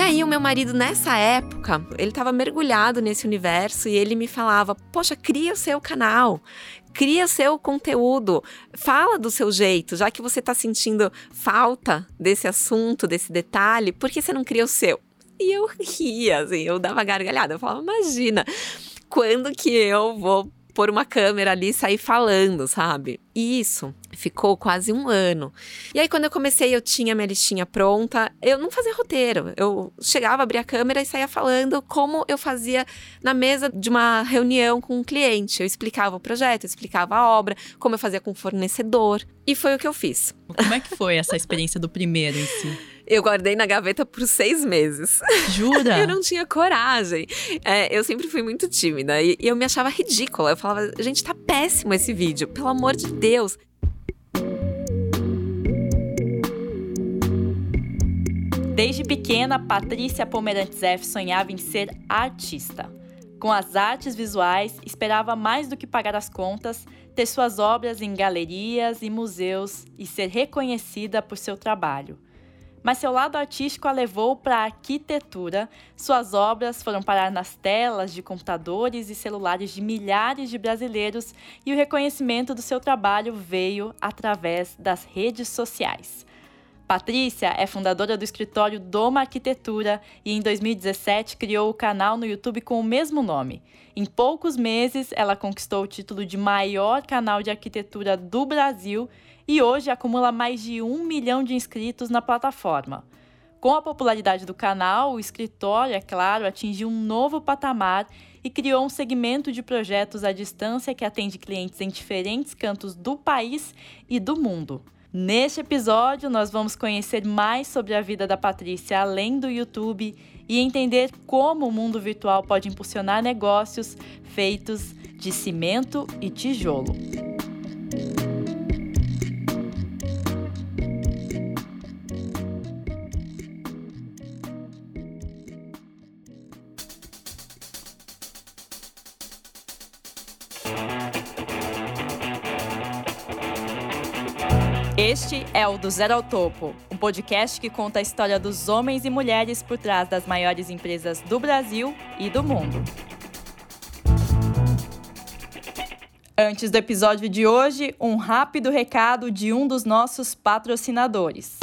E aí, o meu marido, nessa época, ele estava mergulhado nesse universo e ele me falava: Poxa, cria o seu canal, cria seu conteúdo, fala do seu jeito, já que você está sentindo falta desse assunto, desse detalhe, por que você não cria o seu? E eu ria, assim, eu dava gargalhada, eu falava, imagina, quando que eu vou pôr uma câmera ali e sair falando, sabe? E isso ficou quase um ano. E aí, quando eu comecei, eu tinha minha listinha pronta. Eu não fazia roteiro. Eu chegava, abria a câmera e saía falando como eu fazia na mesa de uma reunião com um cliente. Eu explicava o projeto, eu explicava a obra, como eu fazia com o fornecedor. E foi o que eu fiz. Como é que foi essa experiência do primeiro em si? Eu guardei na gaveta por seis meses. Jura? eu não tinha coragem. É, eu sempre fui muito tímida e, e eu me achava ridícula. Eu falava, gente, tá péssimo esse vídeo, pelo amor de Deus. Desde pequena, Patrícia Pomerantes F sonhava em ser artista. Com as artes visuais, esperava mais do que pagar as contas, ter suas obras em galerias e museus e ser reconhecida por seu trabalho mas seu lado artístico a levou para a arquitetura. Suas obras foram parar nas telas de computadores e celulares de milhares de brasileiros e o reconhecimento do seu trabalho veio através das redes sociais. Patrícia é fundadora do escritório Doma Arquitetura e em 2017 criou o canal no YouTube com o mesmo nome. Em poucos meses, ela conquistou o título de maior canal de arquitetura do Brasil e hoje acumula mais de um milhão de inscritos na plataforma. Com a popularidade do canal, o escritório, é claro, atingiu um novo patamar e criou um segmento de projetos à distância que atende clientes em diferentes cantos do país e do mundo. Neste episódio, nós vamos conhecer mais sobre a vida da Patrícia além do YouTube e entender como o mundo virtual pode impulsionar negócios feitos de cimento e tijolo. Este é o Do Zero ao Topo, um podcast que conta a história dos homens e mulheres por trás das maiores empresas do Brasil e do mundo. Antes do episódio de hoje, um rápido recado de um dos nossos patrocinadores.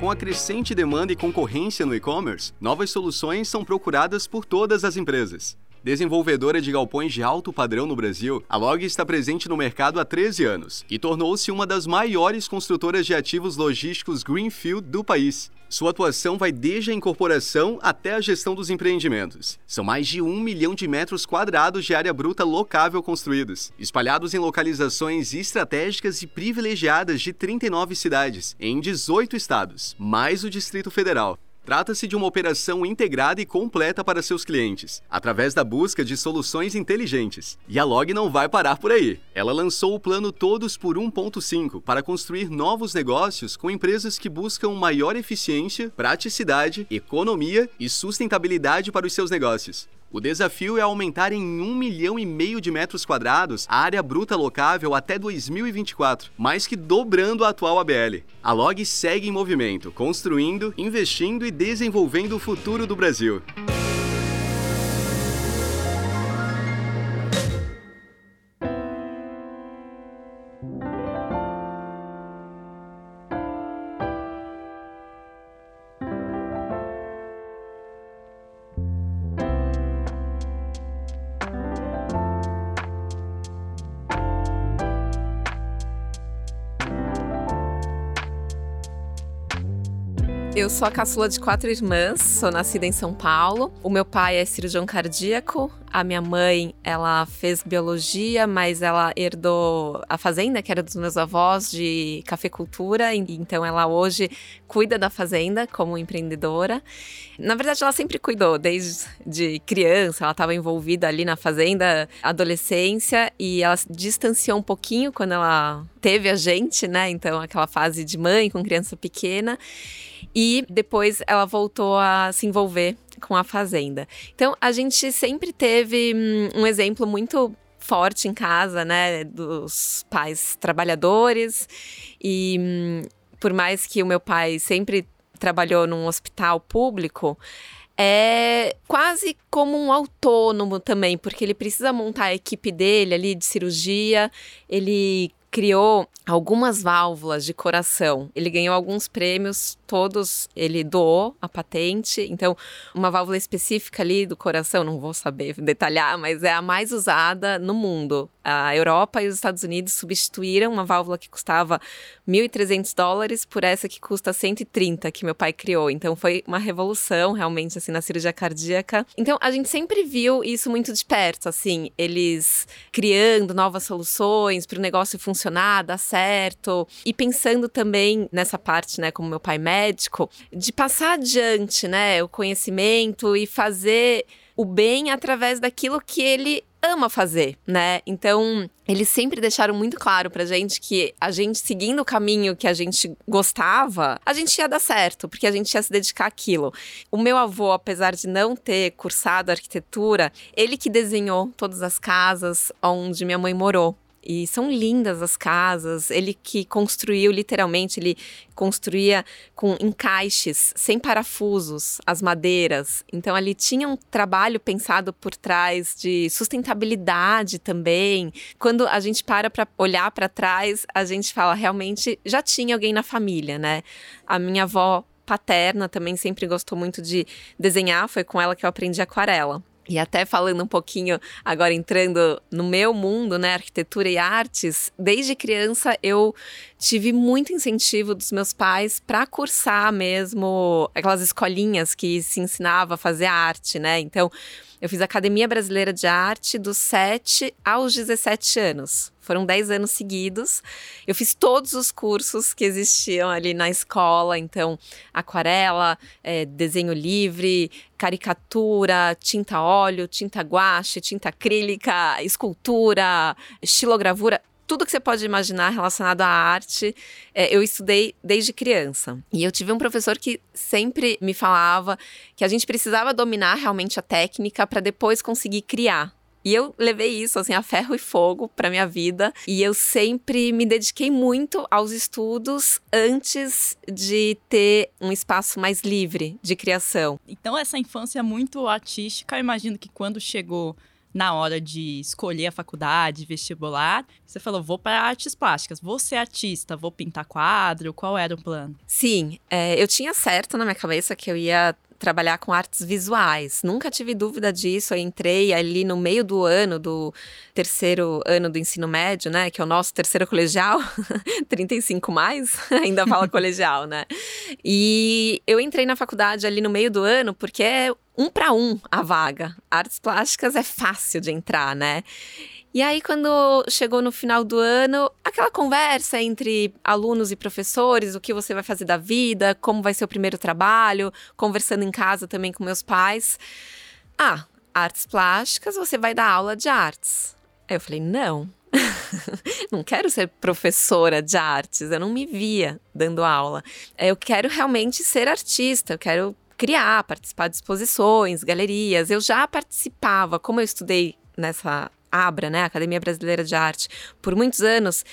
Com a crescente demanda e concorrência no e-commerce, novas soluções são procuradas por todas as empresas. Desenvolvedora de galpões de alto padrão no Brasil, a Log está presente no mercado há 13 anos e tornou-se uma das maiores construtoras de ativos logísticos Greenfield do país. Sua atuação vai desde a incorporação até a gestão dos empreendimentos. São mais de um milhão de metros quadrados de área bruta locável construídos, espalhados em localizações estratégicas e privilegiadas de 39 cidades, em 18 estados, mais o Distrito Federal. Trata-se de uma operação integrada e completa para seus clientes, através da busca de soluções inteligentes. E a Log não vai parar por aí. Ela lançou o plano Todos por 1.5 para construir novos negócios com empresas que buscam maior eficiência, praticidade, economia e sustentabilidade para os seus negócios. O desafio é aumentar em um milhão e meio de metros quadrados a área bruta locável até 2024, mais que dobrando a atual ABL. A Log segue em movimento, construindo, investindo e desenvolvendo o futuro do Brasil. Sou a caçula de quatro irmãs, sou nascida em São Paulo. O meu pai é cirurgião cardíaco, a minha mãe, ela fez biologia, mas ela herdou a fazenda, que era dos meus avós, de cafeicultura, então ela hoje cuida da fazenda como empreendedora. Na verdade, ela sempre cuidou, desde criança, ela estava envolvida ali na fazenda, adolescência, e ela se distanciou um pouquinho quando ela teve a gente, né? Então, aquela fase de mãe com criança pequena. E depois ela voltou a se envolver com a fazenda. Então a gente sempre teve hum, um exemplo muito forte em casa, né, dos pais trabalhadores. E hum, por mais que o meu pai sempre trabalhou num hospital público, é quase como um autônomo também, porque ele precisa montar a equipe dele ali de cirurgia, ele criou algumas válvulas de coração. Ele ganhou alguns prêmios, todos ele doou a patente. Então, uma válvula específica ali do coração, não vou saber detalhar, mas é a mais usada no mundo. A Europa e os Estados Unidos substituíram uma válvula que custava 1.300 dólares por essa que custa 130 que meu pai criou. Então, foi uma revolução realmente assim na cirurgia cardíaca. Então, a gente sempre viu isso muito de perto, assim, eles criando novas soluções para o negócio funcionar, dar certo. E pensando também nessa parte, né, como meu pai médico, de passar adiante, né, o conhecimento e fazer o bem através daquilo que ele ama fazer, né? Então, eles sempre deixaram muito claro pra gente que a gente seguindo o caminho que a gente gostava, a gente ia dar certo, porque a gente ia se dedicar àquilo. O meu avô, apesar de não ter cursado arquitetura, ele que desenhou todas as casas onde minha mãe morou. E são lindas as casas. Ele que construiu, literalmente, ele construía com encaixes, sem parafusos, as madeiras. Então, ali tinha um trabalho pensado por trás de sustentabilidade também. Quando a gente para para olhar para trás, a gente fala, realmente já tinha alguém na família, né? A minha avó paterna também sempre gostou muito de desenhar, foi com ela que eu aprendi aquarela. E até falando um pouquinho, agora entrando no meu mundo, né, arquitetura e artes, desde criança eu tive muito incentivo dos meus pais para cursar mesmo aquelas escolinhas que se ensinava a fazer arte, né? Então, eu fiz Academia Brasileira de Arte dos 7 aos 17 anos. Foram 10 anos seguidos. Eu fiz todos os cursos que existiam ali na escola. Então, aquarela, é, desenho livre, caricatura, tinta óleo, tinta guache, tinta acrílica, escultura, estilogravura tudo que você pode imaginar relacionado à arte, é, eu estudei desde criança. E eu tive um professor que sempre me falava que a gente precisava dominar realmente a técnica para depois conseguir criar. E eu levei isso assim a ferro e fogo para minha vida e eu sempre me dediquei muito aos estudos antes de ter um espaço mais livre de criação. Então essa infância muito artística, eu imagino que quando chegou na hora de escolher a faculdade, vestibular, você falou, vou para artes plásticas, vou ser artista, vou pintar quadro, qual era o plano? Sim, é, eu tinha certo na minha cabeça que eu ia trabalhar com artes visuais. Nunca tive dúvida disso. Eu entrei ali no meio do ano, do terceiro ano do ensino médio, né? Que é o nosso terceiro colegial, 35 mais, ainda fala colegial, né? E eu entrei na faculdade ali no meio do ano porque é um para um a vaga. Artes plásticas é fácil de entrar, né? E aí, quando chegou no final do ano, aquela conversa entre alunos e professores, o que você vai fazer da vida, como vai ser o primeiro trabalho, conversando em casa também com meus pais. Ah, artes plásticas, você vai dar aula de artes. Aí eu falei, não. não quero ser professora de artes, eu não me via dando aula. Eu quero realmente ser artista, eu quero criar, participar de exposições, galerias. Eu já participava, como eu estudei nessa ABRA, né, Academia Brasileira de Arte, por muitos anos,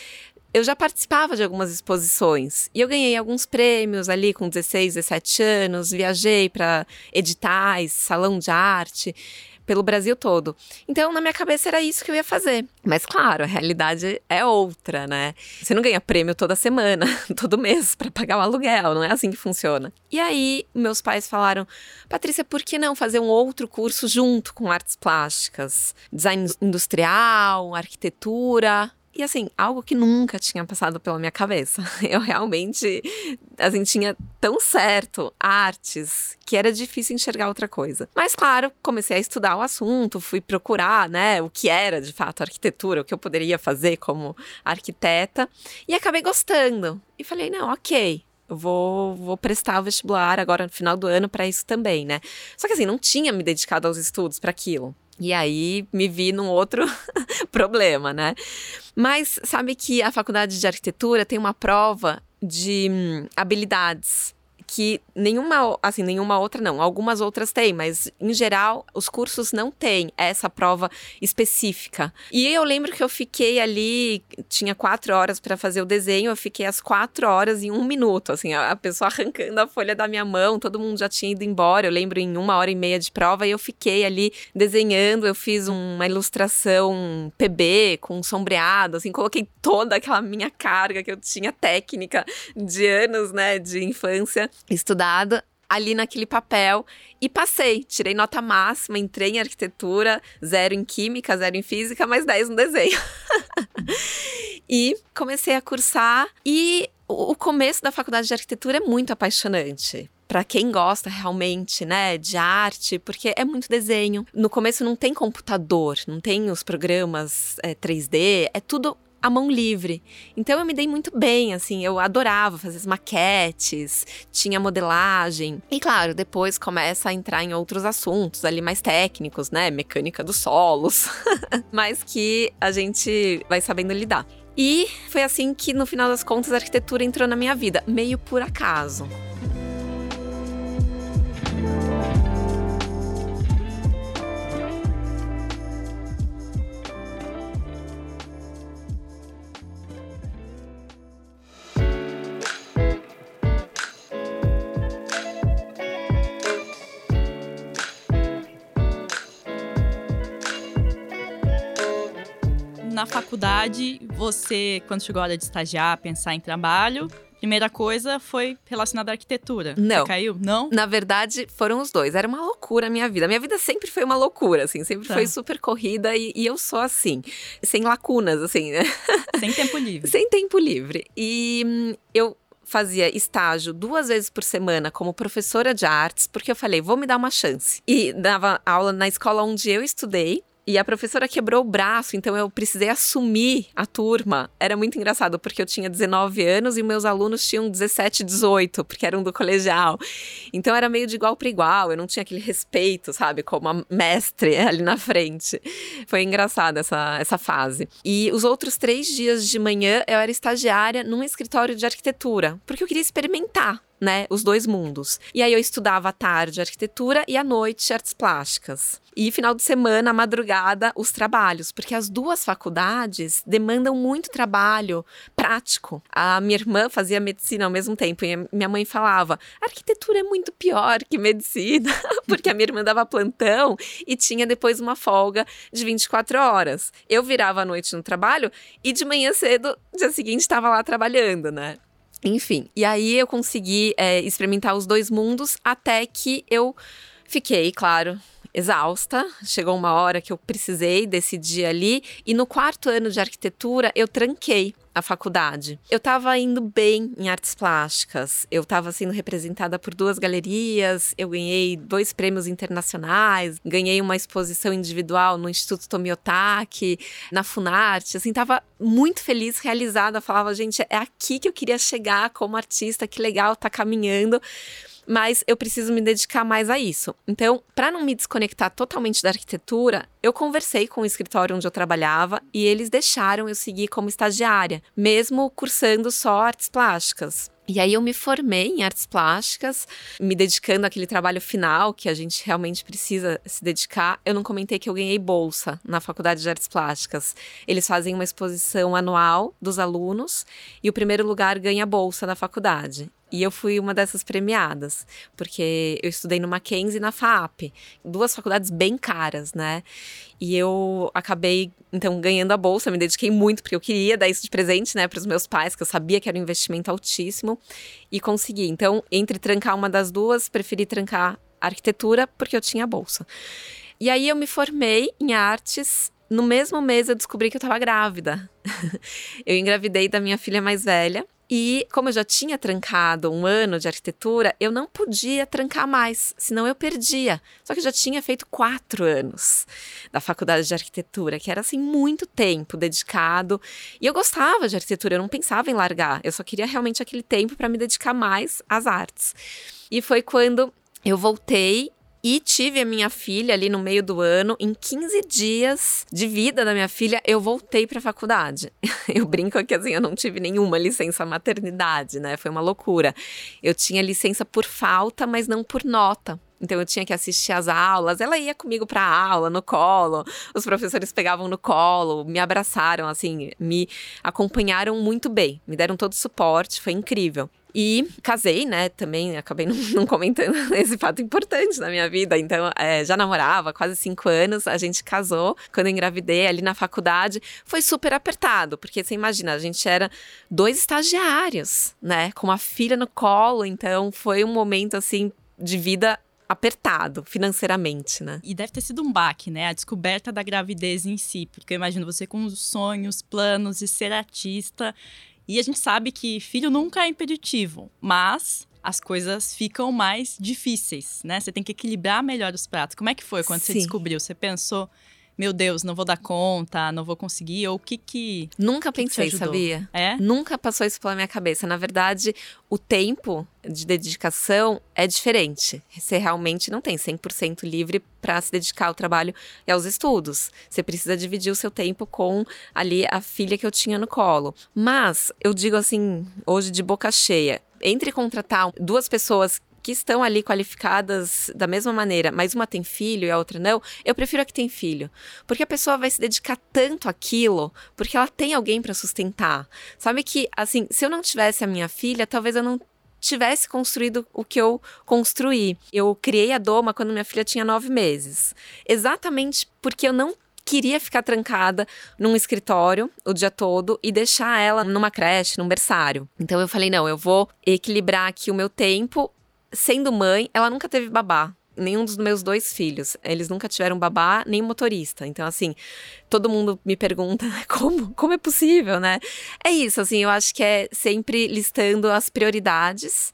eu já participava de algumas exposições. E eu ganhei alguns prêmios ali com 16, 17 anos, viajei para editais, salão de arte pelo Brasil todo. Então, na minha cabeça era isso que eu ia fazer. Mas claro, a realidade é outra, né? Você não ganha prêmio toda semana, todo mês para pagar o aluguel, não é assim que funciona. E aí, meus pais falaram: "Patrícia, por que não fazer um outro curso junto com artes plásticas, design industrial, arquitetura?" E assim, algo que nunca tinha passado pela minha cabeça. Eu realmente, assim, tinha tão certo artes que era difícil enxergar outra coisa. Mas, claro, comecei a estudar o assunto, fui procurar, né, o que era de fato arquitetura, o que eu poderia fazer como arquiteta, e acabei gostando. E falei, não, ok, vou, vou prestar o vestibular agora no final do ano para isso também, né? Só que assim, não tinha me dedicado aos estudos para aquilo. E aí me vi num outro problema, né? Mas sabe que a faculdade de arquitetura tem uma prova de hum, habilidades que nenhuma, assim, nenhuma outra não, algumas outras têm, mas em geral os cursos não têm essa prova específica. E eu lembro que eu fiquei ali, tinha quatro horas para fazer o desenho, eu fiquei as quatro horas em um minuto, assim, a pessoa arrancando a folha da minha mão, todo mundo já tinha ido embora, eu lembro em uma hora e meia de prova e eu fiquei ali desenhando, eu fiz uma ilustração PB com sombreado, assim, coloquei toda aquela minha carga que eu tinha técnica de anos, né, de infância estudada ali naquele papel e passei. Tirei nota máxima, entrei em arquitetura, zero em química, zero em física, mais 10 no desenho. e comecei a cursar e o começo da faculdade de arquitetura é muito apaixonante para quem gosta realmente, né, de arte, porque é muito desenho. No começo não tem computador, não tem os programas é, 3D, é tudo a mão livre. Então eu me dei muito bem, assim, eu adorava fazer as maquetes, tinha modelagem. E claro, depois começa a entrar em outros assuntos ali mais técnicos, né? Mecânica dos solos, mas que a gente vai sabendo lidar. E foi assim que no final das contas a arquitetura entrou na minha vida, meio por acaso. Na faculdade, você, quando chegou a hora de estagiar, pensar em trabalho, primeira coisa foi relacionada à arquitetura. Não. Você caiu? Não? Na verdade, foram os dois. Era uma loucura a minha vida. Minha vida sempre foi uma loucura, assim. Sempre Tá. foi super corrida e, e eu sou assim. Sem lacunas, assim, né? Sem tempo livre. Sem tempo livre. E hum, eu fazia estágio duas vezes por semana como professora de artes, porque eu falei, vou me dar uma chance. E dava aula na escola onde eu estudei. E a professora quebrou o braço, então eu precisei assumir a turma. Era muito engraçado, porque eu tinha 19 anos e meus alunos tinham 17, 18, porque eram do colegial. Então era meio de igual para igual, eu não tinha aquele respeito, sabe, como a mestre ali na frente. Foi engraçada essa, essa fase. E os outros três dias de manhã eu era estagiária num escritório de arquitetura, porque eu queria experimentar. Né, os dois mundos. E aí eu estudava à tarde arquitetura e à noite artes plásticas. E final de semana, à madrugada, os trabalhos, porque as duas faculdades demandam muito trabalho prático. A minha irmã fazia medicina ao mesmo tempo e minha mãe falava: arquitetura é muito pior que medicina, porque a minha irmã dava plantão e tinha depois uma folga de 24 horas. Eu virava à noite no trabalho e de manhã cedo, dia seguinte, estava lá trabalhando, né? Enfim, e aí eu consegui é, experimentar os dois mundos até que eu fiquei, claro, exausta. Chegou uma hora que eu precisei decidir ali, e no quarto ano de arquitetura eu tranquei a faculdade. Eu estava indo bem em artes plásticas, eu estava sendo representada por duas galerias, eu ganhei dois prêmios internacionais, ganhei uma exposição individual no Instituto Tomiotaki, na Funarte, assim, estava muito feliz, realizada, falava, gente, é aqui que eu queria chegar como artista, que legal, tá caminhando mas eu preciso me dedicar mais a isso. Então, para não me desconectar totalmente da arquitetura, eu conversei com o escritório onde eu trabalhava e eles deixaram eu seguir como estagiária, mesmo cursando só artes plásticas. E aí eu me formei em artes plásticas, me dedicando àquele trabalho final que a gente realmente precisa se dedicar. Eu não comentei que eu ganhei bolsa na Faculdade de Artes Plásticas. Eles fazem uma exposição anual dos alunos e o primeiro lugar ganha bolsa da faculdade. E eu fui uma dessas premiadas, porque eu estudei no Mackenzie e na FAP, duas faculdades bem caras, né? E eu acabei, então, ganhando a bolsa, me dediquei muito, porque eu queria dar isso de presente, né, para os meus pais, que eu sabia que era um investimento altíssimo, e consegui. Então, entre trancar uma das duas, preferi trancar arquitetura, porque eu tinha a bolsa. E aí eu me formei em artes. No mesmo mês eu descobri que eu estava grávida. eu engravidei da minha filha mais velha. E como eu já tinha trancado um ano de arquitetura, eu não podia trancar mais, senão eu perdia. Só que eu já tinha feito quatro anos da faculdade de arquitetura, que era assim muito tempo dedicado. E eu gostava de arquitetura, eu não pensava em largar. Eu só queria realmente aquele tempo para me dedicar mais às artes. E foi quando eu voltei E tive a minha filha ali no meio do ano. Em 15 dias de vida da minha filha, eu voltei para a faculdade. Eu brinco que assim, eu não tive nenhuma licença maternidade, né? Foi uma loucura. Eu tinha licença por falta, mas não por nota. Então eu tinha que assistir às aulas, ela ia comigo para aula no colo, os professores pegavam no colo, me abraçaram, assim, me acompanharam muito bem, me deram todo o suporte, foi incrível. E casei, né? Também acabei não, não comentando esse fato importante na minha vida. Então, é, já namorava quase cinco anos, a gente casou. Quando engravidei ali na faculdade, foi super apertado, porque você imagina, a gente era dois estagiários, né? Com uma filha no colo. Então, foi um momento assim de vida apertado financeiramente, né? E deve ter sido um baque, né? A descoberta da gravidez em si, porque eu imagino você com os sonhos, planos de ser artista. E a gente sabe que filho nunca é impeditivo, mas as coisas ficam mais difíceis, né? Você tem que equilibrar melhor os pratos. Como é que foi quando Sim. você descobriu? Você pensou, meu Deus, não vou dar conta, não vou conseguir? Ou o que que. Nunca que pensei, que sabia? É? Nunca passou isso pela minha cabeça. Na verdade, o tempo de dedicação é diferente. Você realmente não tem 100% livre para se dedicar ao trabalho e aos estudos. Você precisa dividir o seu tempo com ali a filha que eu tinha no colo. Mas eu digo assim, hoje de boca cheia, entre contratar duas pessoas que estão ali qualificadas da mesma maneira, mas uma tem filho e a outra não, eu prefiro a que tem filho. Porque a pessoa vai se dedicar tanto àquilo, porque ela tem alguém para sustentar. Sabe que, assim, se eu não tivesse a minha filha, talvez eu não tivesse construído o que eu construí. Eu criei a Doma quando minha filha tinha nove meses. Exatamente porque eu não queria ficar trancada num escritório o dia todo e deixar ela numa creche, num berçário. Então eu falei: não, eu vou equilibrar aqui o meu tempo sendo mãe, ela nunca teve babá. Nenhum dos meus dois filhos. Eles nunca tiveram babá, nem motorista. Então, assim, todo mundo me pergunta como, como é possível, né? É isso, assim, eu acho que é sempre listando as prioridades.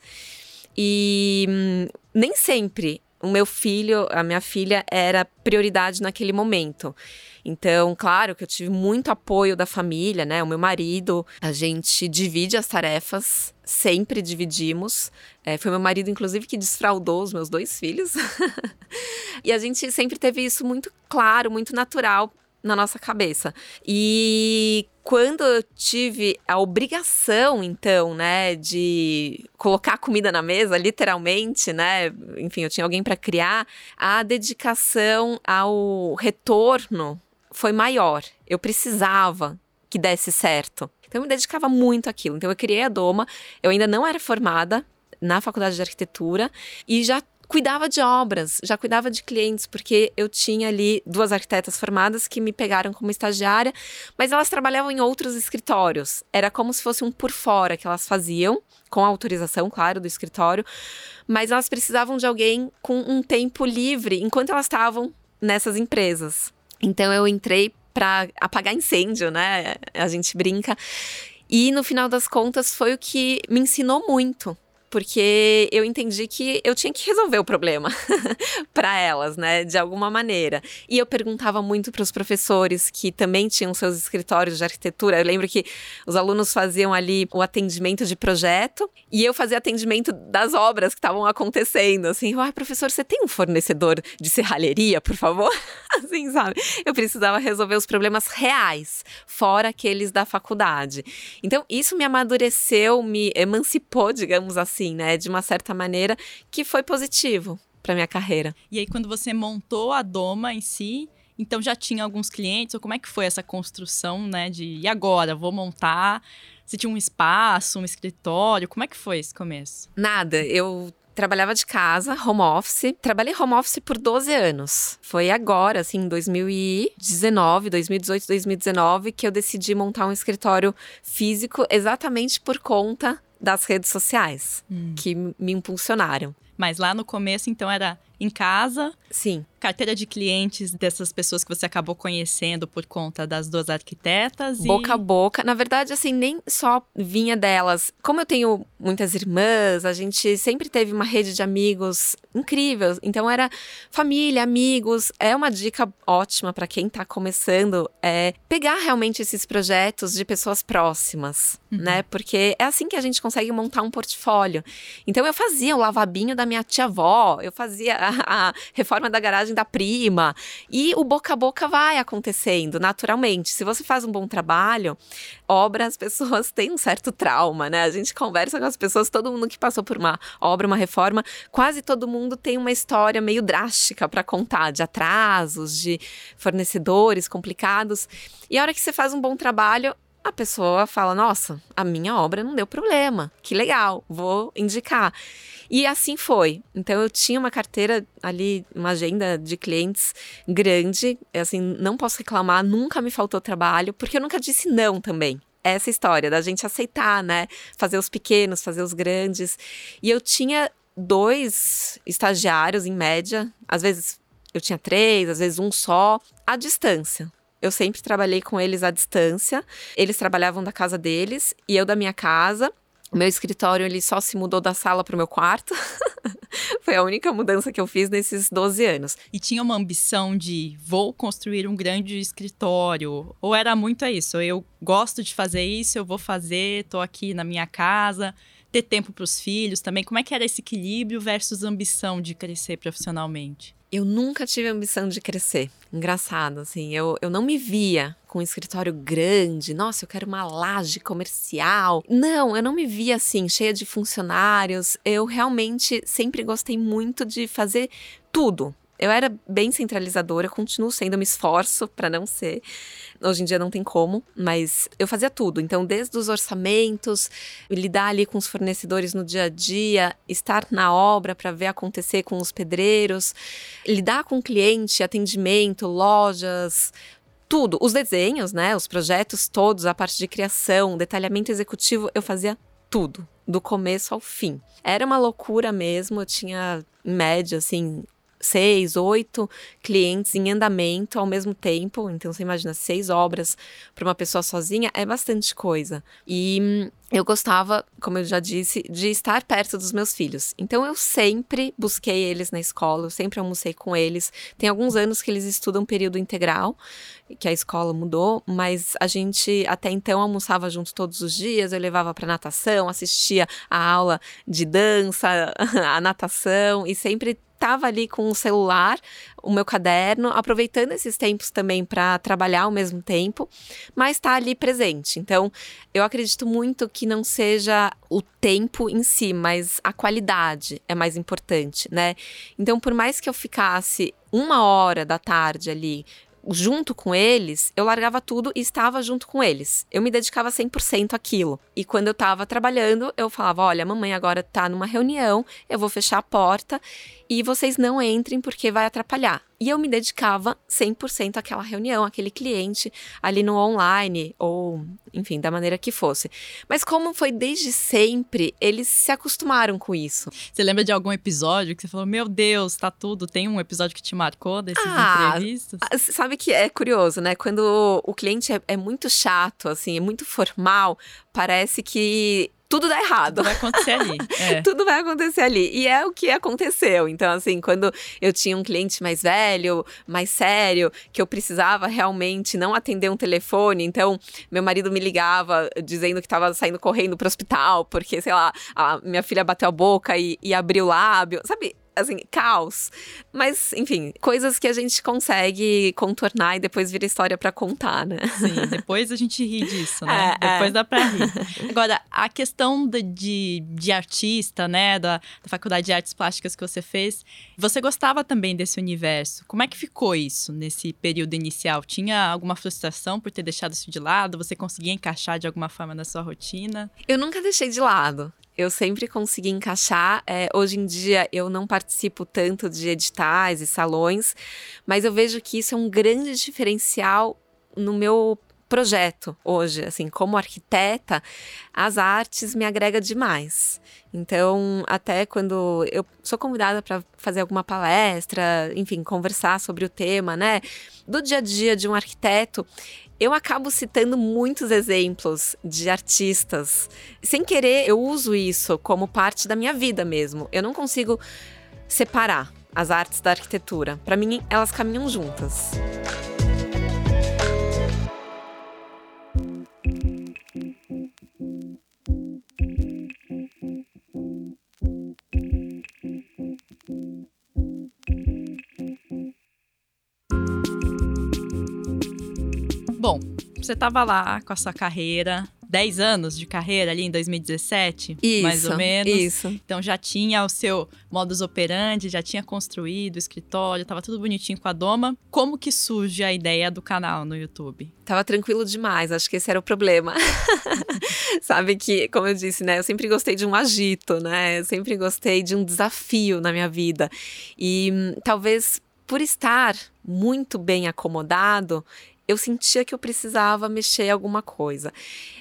E hum, nem sempre o meu filho, a minha filha, era prioridade naquele momento. Então, claro que eu tive muito apoio da família, né? O meu marido, a gente divide as tarefas, sempre dividimos. É, foi meu marido, inclusive, que desfraudou os meus dois filhos. e a gente sempre teve isso muito claro, muito natural na nossa cabeça. E quando eu tive a obrigação, então, né, de colocar comida na mesa, literalmente, né, enfim, eu tinha alguém para criar, a dedicação ao retorno foi maior. Eu precisava que desse certo. Então eu me dedicava muito àquilo. Então eu criei a Doma, eu ainda não era formada na faculdade de arquitetura e já cuidava de obras, já cuidava de clientes, porque eu tinha ali duas arquitetas formadas que me pegaram como estagiária, mas elas trabalhavam em outros escritórios. Era como se fosse um por fora que elas faziam, com autorização, claro, do escritório, mas elas precisavam de alguém com um tempo livre enquanto elas estavam nessas empresas. Então eu entrei para apagar incêndio, né? A gente brinca. E no final das contas foi o que me ensinou muito porque eu entendi que eu tinha que resolver o problema para elas, né, de alguma maneira. E eu perguntava muito para os professores que também tinham seus escritórios de arquitetura. Eu lembro que os alunos faziam ali o atendimento de projeto e eu fazia atendimento das obras que estavam acontecendo. Assim, ai, professor, você tem um fornecedor de serralheria, por favor? assim, sabe? Eu precisava resolver os problemas reais, fora aqueles da faculdade. Então, isso me amadureceu, me emancipou, digamos assim assim, né? De uma certa maneira, que foi positivo para minha carreira. E aí, quando você montou a Doma em si, então já tinha alguns clientes, ou como é que foi essa construção, né? De e agora, vou montar. Você tinha um espaço, um escritório? Como é que foi esse começo? Nada. Eu trabalhava de casa, home office. Trabalhei home office por 12 anos. Foi agora, assim, em 2019, 2018, 2019, que eu decidi montar um escritório físico exatamente por conta das redes sociais hum. que me impulsionaram. Mas lá no começo, então, era em casa. Sim. Carteira de clientes dessas pessoas que você acabou conhecendo por conta das duas arquitetas. Boca e... a boca. Na verdade, assim, nem só vinha delas. Como eu tenho muitas irmãs, a gente sempre teve uma rede de amigos incrível. Então, era família, amigos. É uma dica ótima para quem está começando é pegar realmente esses projetos de pessoas próximas, uhum. né? Porque é assim que a gente consegue montar um portfólio. Então, eu fazia o lavabinho da da minha tia-avó, eu fazia a, a, reforma da garagem da prima. E o boca a boca vai acontecendo naturalmente. Se você faz um bom trabalho, obra, as pessoas têm um certo trauma, né? A gente conversa com as pessoas, todo mundo que passou por uma obra, uma reforma, quase todo mundo tem uma história meio drástica para contar, de atrasos, de fornecedores complicados. E a hora que você faz um bom trabalho, a pessoa fala: Nossa, a minha obra não deu problema, que legal, vou indicar. E assim foi. Então eu tinha uma carteira ali, uma agenda de clientes grande, assim, não posso reclamar, nunca me faltou trabalho, porque eu nunca disse não também essa história da gente aceitar, né? Fazer os pequenos, fazer os grandes. E eu tinha dois estagiários em média, às vezes eu tinha três, às vezes um só, à distância. Eu sempre trabalhei com eles à distância. Eles trabalhavam da casa deles e eu da minha casa. Meu escritório ele só se mudou da sala para o meu quarto. Foi a única mudança que eu fiz nesses 12 anos. E tinha uma ambição de vou construir um grande escritório? Ou era muito isso? Eu gosto de fazer isso, eu vou fazer, estou aqui na minha casa ter tempo para os filhos também? Como é que era esse equilíbrio versus ambição de crescer profissionalmente? Eu nunca tive ambição de crescer. Engraçado, assim. Eu, eu não me via com um escritório grande. Nossa, eu quero uma laje comercial. Não, eu não me via assim, cheia de funcionários. Eu realmente sempre gostei muito de fazer tudo. Eu era bem centralizadora, continuo sendo, eu me esforço para não ser. Hoje em dia não tem como, mas eu fazia tudo. Então, desde os orçamentos, lidar ali com os fornecedores no dia a dia, estar na obra para ver acontecer com os pedreiros, lidar com cliente, atendimento, lojas, tudo. Os desenhos, né? Os projetos todos, a parte de criação, detalhamento executivo, eu fazia tudo, do começo ao fim. Era uma loucura mesmo, eu tinha, em média, assim, seis, oito clientes em andamento ao mesmo tempo. Então, você imagina, seis obras para uma pessoa sozinha é bastante coisa. E hum, eu gostava, como eu já disse, de estar perto dos meus filhos. Então, eu sempre busquei eles na escola, eu sempre almocei com eles. Tem alguns anos que eles estudam período integral, que a escola mudou, mas a gente até então almoçava junto todos os dias. Eu levava para natação, assistia a aula de dança, a natação e sempre estava ali com o celular, o meu caderno, aproveitando esses tempos também para trabalhar ao mesmo tempo, mas está ali presente. Então, eu acredito muito que não seja o tempo em si, mas a qualidade é mais importante, né? Então, por mais que eu ficasse uma hora da tarde ali junto com eles, eu largava tudo e estava junto com eles. Eu me dedicava 100% àquilo. E quando eu estava trabalhando, eu falava: olha, mamãe agora está numa reunião, eu vou fechar a porta e vocês não entrem porque vai atrapalhar. E eu me dedicava 100% àquela reunião, àquele cliente, ali no online, ou enfim, da maneira que fosse. Mas como foi desde sempre, eles se acostumaram com isso. Você lembra de algum episódio que você falou, meu Deus, tá tudo? Tem um episódio que te marcou desses ah, entrevistas? Ah, sabe que é curioso, né? Quando o cliente é, é muito chato, assim, é muito formal, parece que tudo dá errado. Tudo vai acontecer ali. É. tudo vai acontecer ali. E é o que aconteceu. Então, assim, quando eu tinha um cliente mais velho, mais sério, que eu precisava realmente não atender um telefone, então meu marido me ligava dizendo que estava saindo correndo para o hospital, porque, sei lá, minha filha bateu a boca e, e abriu o lábio. Sabe, assim, caos. Mas, enfim, coisas que a gente consegue contornar e depois vira história para contar, né? Sim, depois a gente ri disso, né? É, depois é. dá pra rir. Agora, a questão de, de, de artista, né, da, da faculdade de artes plásticas que você fez, você gostava também desse universo. Como é que ficou isso nesse período inicial? Tinha alguma frustração por ter deixado isso de lado? Você conseguia encaixar de alguma forma na sua rotina? Eu nunca deixei de lado eu sempre consegui encaixar. É, hoje em dia eu não participo tanto de editais e salões, mas eu vejo que isso é um grande diferencial no meu projeto hoje, assim, como arquiteta, as artes me agrega demais. Então, até quando eu sou convidada para fazer alguma palestra, enfim, conversar sobre o tema, né, do dia a dia de um arquiteto, eu acabo citando muitos exemplos de artistas. Sem querer, eu uso isso como parte da minha vida mesmo. Eu não consigo separar as artes da arquitetura. Para mim, elas caminham juntas. Bom, você estava lá com a sua carreira, 10 anos de carreira ali em 2017, isso, mais ou menos. Isso. Então já tinha o seu modus operandi, já tinha construído o escritório, estava tudo bonitinho com a Doma. Como que surge a ideia do canal no YouTube? Tava tranquilo demais, acho que esse era o problema. Sabe que, como eu disse, né, eu sempre gostei de um agito, né? Eu sempre gostei de um desafio na minha vida. E hum, talvez por estar muito bem acomodado, eu sentia que eu precisava mexer alguma coisa.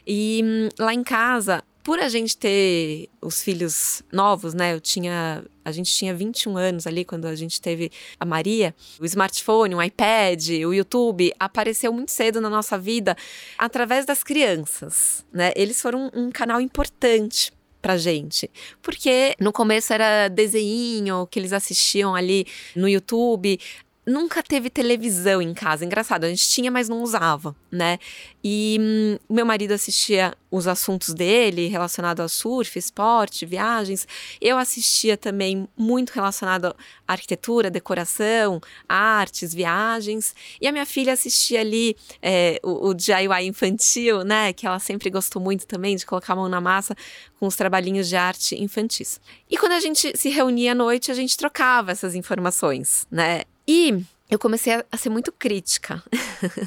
E hum, lá em casa, por a gente ter os filhos novos, né? Eu tinha. A gente tinha 21 anos ali quando a gente teve a Maria. O smartphone, o iPad, o YouTube apareceu muito cedo na nossa vida através das crianças, né? Eles foram um canal importante pra gente. Porque no começo era desenho que eles assistiam ali no YouTube nunca teve televisão em casa. Engraçado, a gente tinha, mas não usava, né? E hum, meu marido assistia os assuntos dele relacionado a surf, esporte, viagens. Eu assistia também muito relacionado à arquitetura, decoração, artes, viagens. E a minha filha assistia ali é, o, o DIY infantil, né? Que ela sempre gostou muito também de colocar a mão na massa com os trabalhinhos de arte infantis. E quando a gente se reunia à noite, a gente trocava essas informações, né? E eu comecei a, ser muito crítica.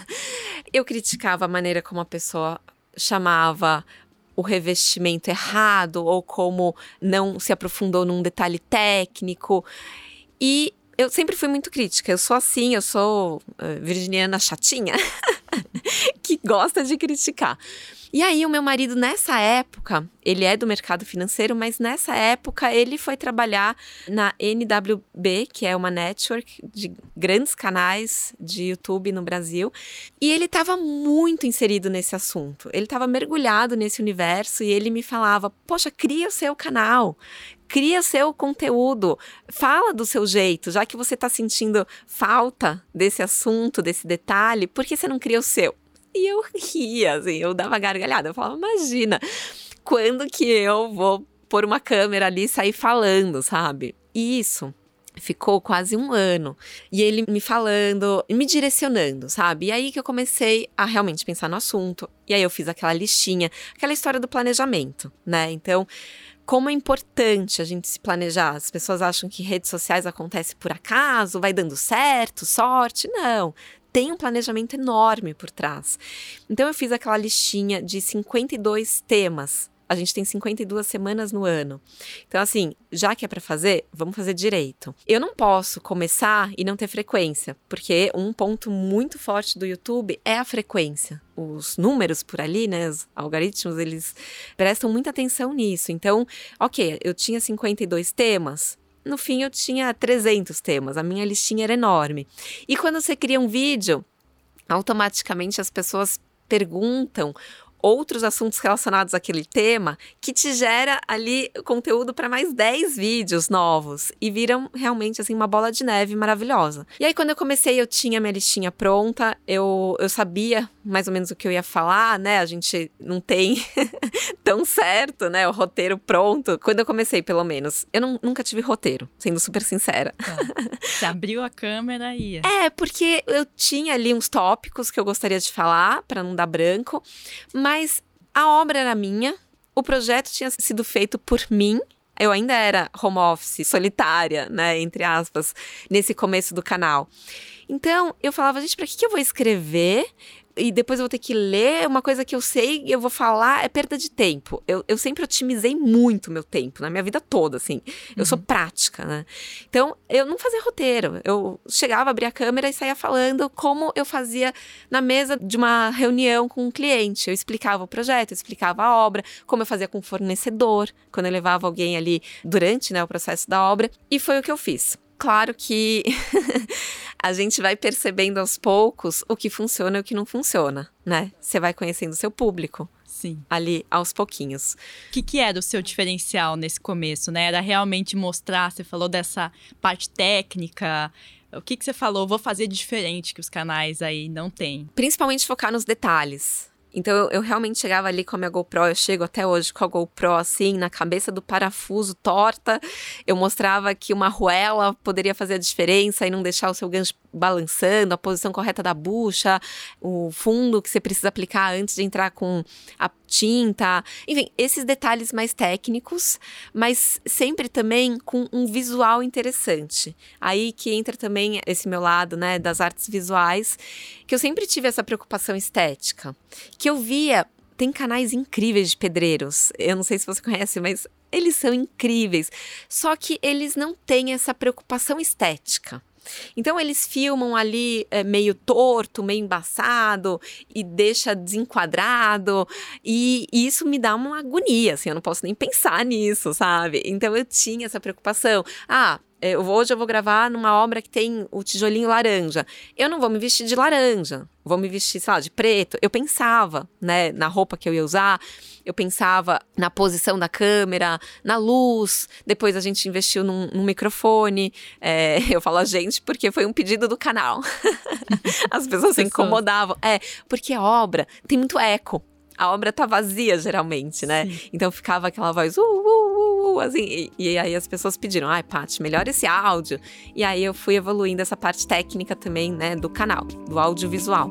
eu criticava a maneira como a pessoa chamava o revestimento errado ou como não se aprofundou num detalhe técnico. E eu sempre fui muito crítica. Eu sou assim, eu sou uh, virginiana chatinha que gosta de criticar. E aí, o meu marido, nessa época, ele é do mercado financeiro, mas nessa época ele foi trabalhar na NWB, que é uma network de grandes canais de YouTube no Brasil. E ele estava muito inserido nesse assunto. Ele estava mergulhado nesse universo e ele me falava: Poxa, cria o seu canal, cria seu conteúdo, fala do seu jeito, já que você está sentindo falta desse assunto, desse detalhe, por que você não cria o seu? E eu ria, assim, eu dava gargalhada. Eu falava, imagina, quando que eu vou pôr uma câmera ali e sair falando, sabe? E isso ficou quase um ano. E ele me falando, me direcionando, sabe? E aí que eu comecei a realmente pensar no assunto. E aí eu fiz aquela listinha, aquela história do planejamento, né? Então, como é importante a gente se planejar. As pessoas acham que redes sociais acontece por acaso, vai dando certo, sorte. Não tem um planejamento enorme por trás. Então eu fiz aquela listinha de 52 temas. A gente tem 52 semanas no ano. Então, assim, já que é para fazer, vamos fazer direito. Eu não posso começar e não ter frequência, porque um ponto muito forte do YouTube é a frequência. Os números por ali, né, os algoritmos, eles prestam muita atenção nisso. Então, ok, eu tinha 52 temas, no fim eu tinha 300 temas, a minha listinha era enorme. E quando você cria um vídeo, automaticamente as pessoas perguntam outros assuntos relacionados àquele tema que te gera ali conteúdo para mais 10 vídeos novos e viram realmente assim uma bola de neve maravilhosa. E aí quando eu comecei eu tinha minha listinha pronta, eu, eu sabia mais ou menos o que eu ia falar, né? A gente não tem tão certo, né? O roteiro pronto. Quando eu comecei, pelo menos, eu não, nunca tive roteiro, sendo super sincera. Tá. Você abriu a câmera e ia. É, porque eu tinha ali uns tópicos que eu gostaria de falar para não dar branco, mas a obra era minha, o projeto tinha sido feito por mim. Eu ainda era home office, solitária, né, entre aspas, nesse começo do canal. Então, eu falava, gente, para que, que eu vou escrever? E depois eu vou ter que ler uma coisa que eu sei e eu vou falar, é perda de tempo. Eu, eu sempre otimizei muito meu tempo, na minha vida toda, assim. Eu uhum. sou prática, né? Então, eu não fazia roteiro. Eu chegava, abria a câmera e saía falando como eu fazia na mesa de uma reunião com um cliente. Eu explicava o projeto, eu explicava a obra, como eu fazia com o fornecedor, quando eu levava alguém ali durante né, o processo da obra. E foi o que eu fiz. Claro que a gente vai percebendo aos poucos o que funciona e o que não funciona, né? Você vai conhecendo o seu público. Sim. Ali aos pouquinhos. O que, que era o seu diferencial nesse começo, né? Era realmente mostrar, você falou dessa parte técnica. O que, que você falou? Vou fazer diferente que os canais aí não têm. Principalmente focar nos detalhes Então eu, realmente chegava ali com a minha GoPro, eu chego até hoje com a GoPro assim, na cabeça do parafuso torta. Eu mostrava que uma arruela poderia fazer a diferença e não deixar o seu gancho balançando, a posição correta da bucha, o fundo que você precisa aplicar antes de entrar com a tinta. Enfim, esses detalhes mais técnicos, mas sempre também com um visual interessante. Aí que entra também esse meu lado, né, das artes visuais, que eu sempre tive essa preocupação estética, que eu via tem canais incríveis de pedreiros. Eu não sei se você conhece, mas eles são incríveis. Só que eles não têm essa preocupação estética. Então eles filmam ali é, meio torto, meio embaçado e deixa desenquadrado e, e, isso me dá uma agonia, assim, eu não posso nem pensar nisso, sabe? Então eu tinha essa preocupação. Ah, é, hoje eu vou gravar numa obra que tem o tijolinho laranja. Eu não vou me vestir de laranja, vou me vestir, sei lá, de preto. Eu pensava, né, na roupa que eu ia usar, eu pensava na posição da câmera, na luz. Depois a gente investiu num, num microfone. É, eu falo a gente porque foi um pedido do canal. As pessoas se incomodavam. É, porque a obra tem muito eco a obra tá vazia, geralmente, né? Sim. Então ficava aquela voz, uh, uh, uh, assim, e, e, aí as pessoas pediram, ai, Paty, melhora esse áudio. E aí eu fui evoluindo essa parte técnica também, né, do canal, do audiovisual.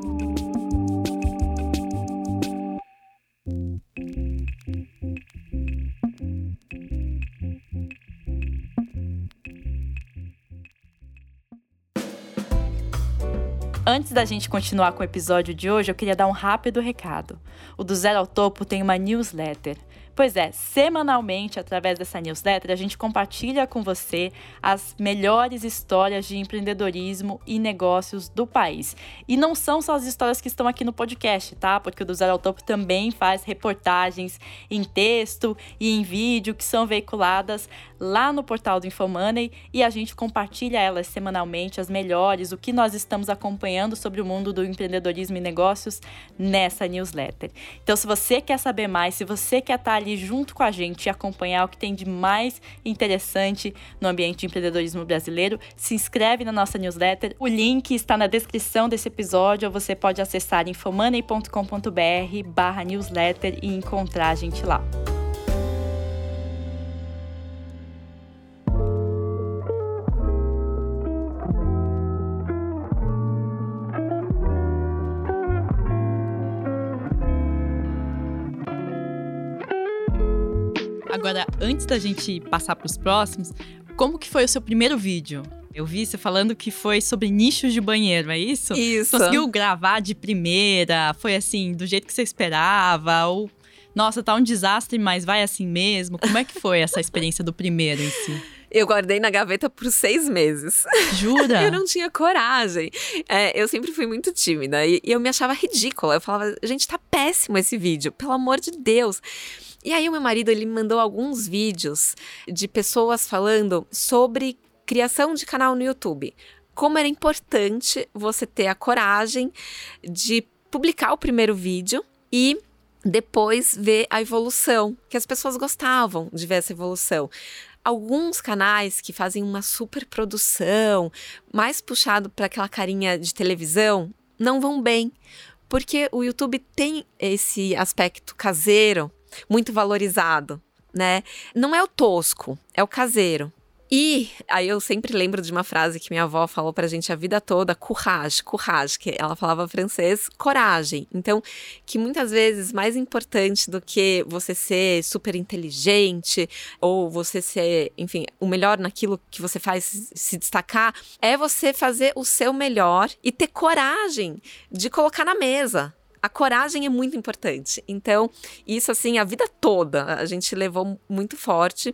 Antes da gente continuar com o episódio de hoje, eu queria dar um rápido recado. O Do Zero ao Topo tem uma newsletter. Pois é, semanalmente, através dessa newsletter, a gente compartilha com você as melhores histórias de empreendedorismo e negócios do país. E não são só as histórias que estão aqui no podcast, tá? Porque o do Zero ao Topo também faz reportagens em texto e em vídeo que são veiculadas lá no portal do Infomoney e a gente compartilha elas semanalmente, as melhores, o que nós estamos acompanhando sobre o mundo do empreendedorismo e negócios nessa newsletter. Então, se você quer saber mais, se você quer estar ali junto com a gente e acompanhar o que tem de mais interessante no ambiente de empreendedorismo brasileiro, se inscreve na nossa newsletter. O link está na descrição desse episódio, ou você pode acessar infomoney.com.br barra newsletter e encontrar a gente lá. Agora, antes da gente passar para os próximos, como que foi o seu primeiro vídeo? Eu vi você falando que foi sobre nichos de banheiro, é isso? Isso. Conseguiu gravar de primeira? Foi assim, do jeito que você esperava? Ou, nossa, tá um desastre, mas vai assim mesmo? Como é que foi essa experiência do primeiro em si? Eu guardei na gaveta por seis meses. Jura? eu não tinha coragem. É, eu sempre fui muito tímida e, e eu me achava ridícula. Eu falava, gente, tá péssimo esse vídeo, pelo amor de Deus. E aí o meu marido ele me mandou alguns vídeos de pessoas falando sobre criação de canal no YouTube. Como era importante você ter a coragem de publicar o primeiro vídeo e depois ver a evolução, que as pessoas gostavam de ver essa evolução. Alguns canais que fazem uma super produção, mais puxado para aquela carinha de televisão, não vão bem, porque o YouTube tem esse aspecto caseiro muito valorizado, né? Não é o tosco, é o caseiro. E aí eu sempre lembro de uma frase que minha avó falou pra gente a vida toda, courage, courage, que ela falava francês, coragem. Então, que muitas vezes mais importante do que você ser super inteligente ou você ser, enfim, o melhor naquilo que você faz se destacar, é você fazer o seu melhor e ter coragem de colocar na mesa, a coragem é muito importante. Então, isso assim, a vida toda a gente levou muito forte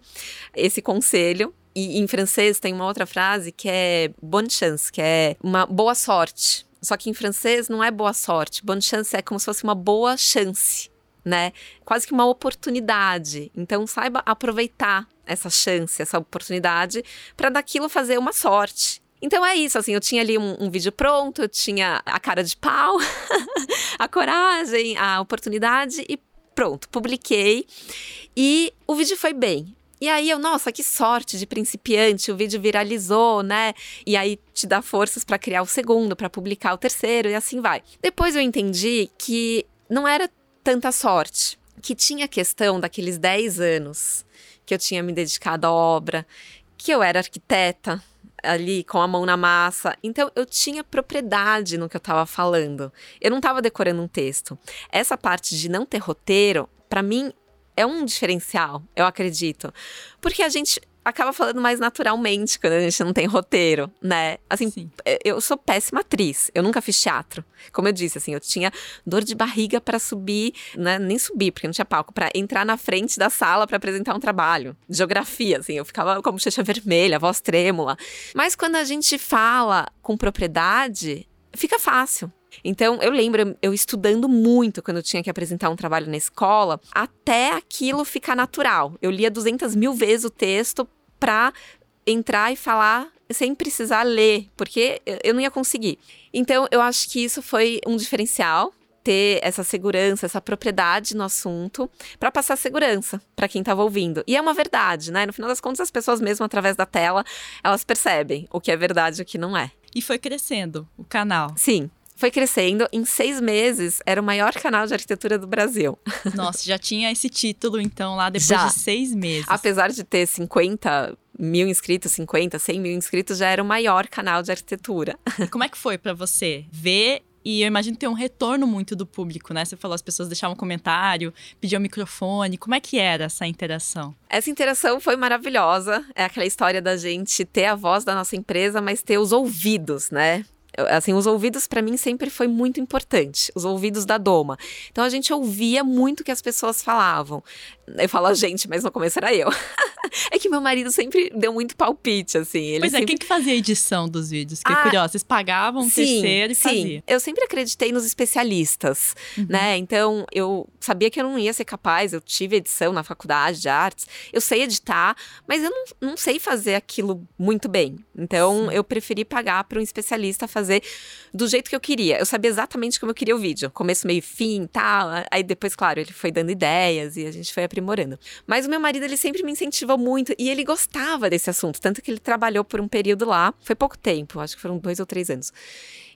esse conselho. E em francês tem uma outra frase que é bonne chance, que é uma boa sorte. Só que em francês não é boa sorte. Bonne chance é como se fosse uma boa chance, né? Quase que uma oportunidade. Então, saiba aproveitar essa chance, essa oportunidade, para daquilo fazer uma sorte. Então é isso, assim, eu tinha ali um, um vídeo pronto, eu tinha a cara de pau, a coragem, a oportunidade e pronto, publiquei. E o vídeo foi bem. E aí eu, nossa, que sorte de principiante, o vídeo viralizou, né? E aí te dá forças para criar o segundo, para publicar o terceiro e assim vai. Depois eu entendi que não era tanta sorte, que tinha questão daqueles 10 anos que eu tinha me dedicado à obra, que eu era arquiteta, ali com a mão na massa. Então eu tinha propriedade no que eu estava falando. Eu não estava decorando um texto. Essa parte de não ter roteiro, para mim é um diferencial, eu acredito. Porque a gente acaba falando mais naturalmente quando a gente não tem roteiro, né? Assim, Sim. É, eu sou péssima atriz. Eu nunca fiz teatro. Como eu disse, assim, eu tinha dor de barriga para subir, né? Nem subir, porque não tinha palco, para entrar na frente da sala para apresentar um trabalho. Geografia, assim, eu ficava como bochecha vermelha, voz trêmula. Mas quando a gente fala com propriedade, fica fácil. Então, eu lembro eu estudando muito quando eu tinha que apresentar um trabalho na escola, até aquilo ficar natural. Eu lia 200 mil vezes o texto para entrar e falar sem precisar ler, porque eu não ia conseguir. Então, eu acho que isso foi um diferencial ter essa segurança, essa propriedade no assunto, para passar segurança para quem estava ouvindo. E é uma verdade, né? No final das contas, as pessoas mesmo através da tela, elas percebem o que é verdade e o que não é. E foi crescendo o canal. Sim, foi crescendo. Em seis meses, era o maior canal de arquitetura do Brasil. Nossa, já tinha esse título, então, lá depois já. de seis meses. Apesar de ter 50 mil inscritos, 50, 100 mil inscritos, já era o maior canal de arquitetura. Como é que foi para você ver e eu imagino ter um retorno muito do público, né? Você falou, as pessoas deixavam um comentário, pediam um microfone. Como é que era essa interação? Essa interação foi maravilhosa. É aquela história da gente ter a voz da nossa empresa, mas ter os ouvidos, né? Assim, os ouvidos para mim sempre foi muito importante, os ouvidos da doma. Então a gente ouvia muito o que as pessoas falavam. Eu falo a gente, mas no começo era eu. é que meu marido sempre deu muito palpite, assim. Ele pois é, quem que fazia a edição dos vídeos? Que ah, curioso, vocês pagavam um sim, terceiro e sim. fazia. Eu sempre acreditei nos especialistas, uhum. né? Então, eu sabia que eu não ia ser capaz, eu tive edição na faculdade de artes, eu sei editar, mas eu não, não sei fazer aquilo muito bem. Então, sim. eu preferi pagar para um especialista fazer do jeito que eu queria. Eu sabia exatamente como eu queria o vídeo, começo, meio, fim, tal. Aí depois, claro, ele foi dando ideias e a gente foi aprimorando. Mas o meu marido, ele sempre me incentivou muito e ele gostava desse assunto, tanto que ele trabalhou por um período lá, foi pouco tempo, acho que foram dois ou três anos.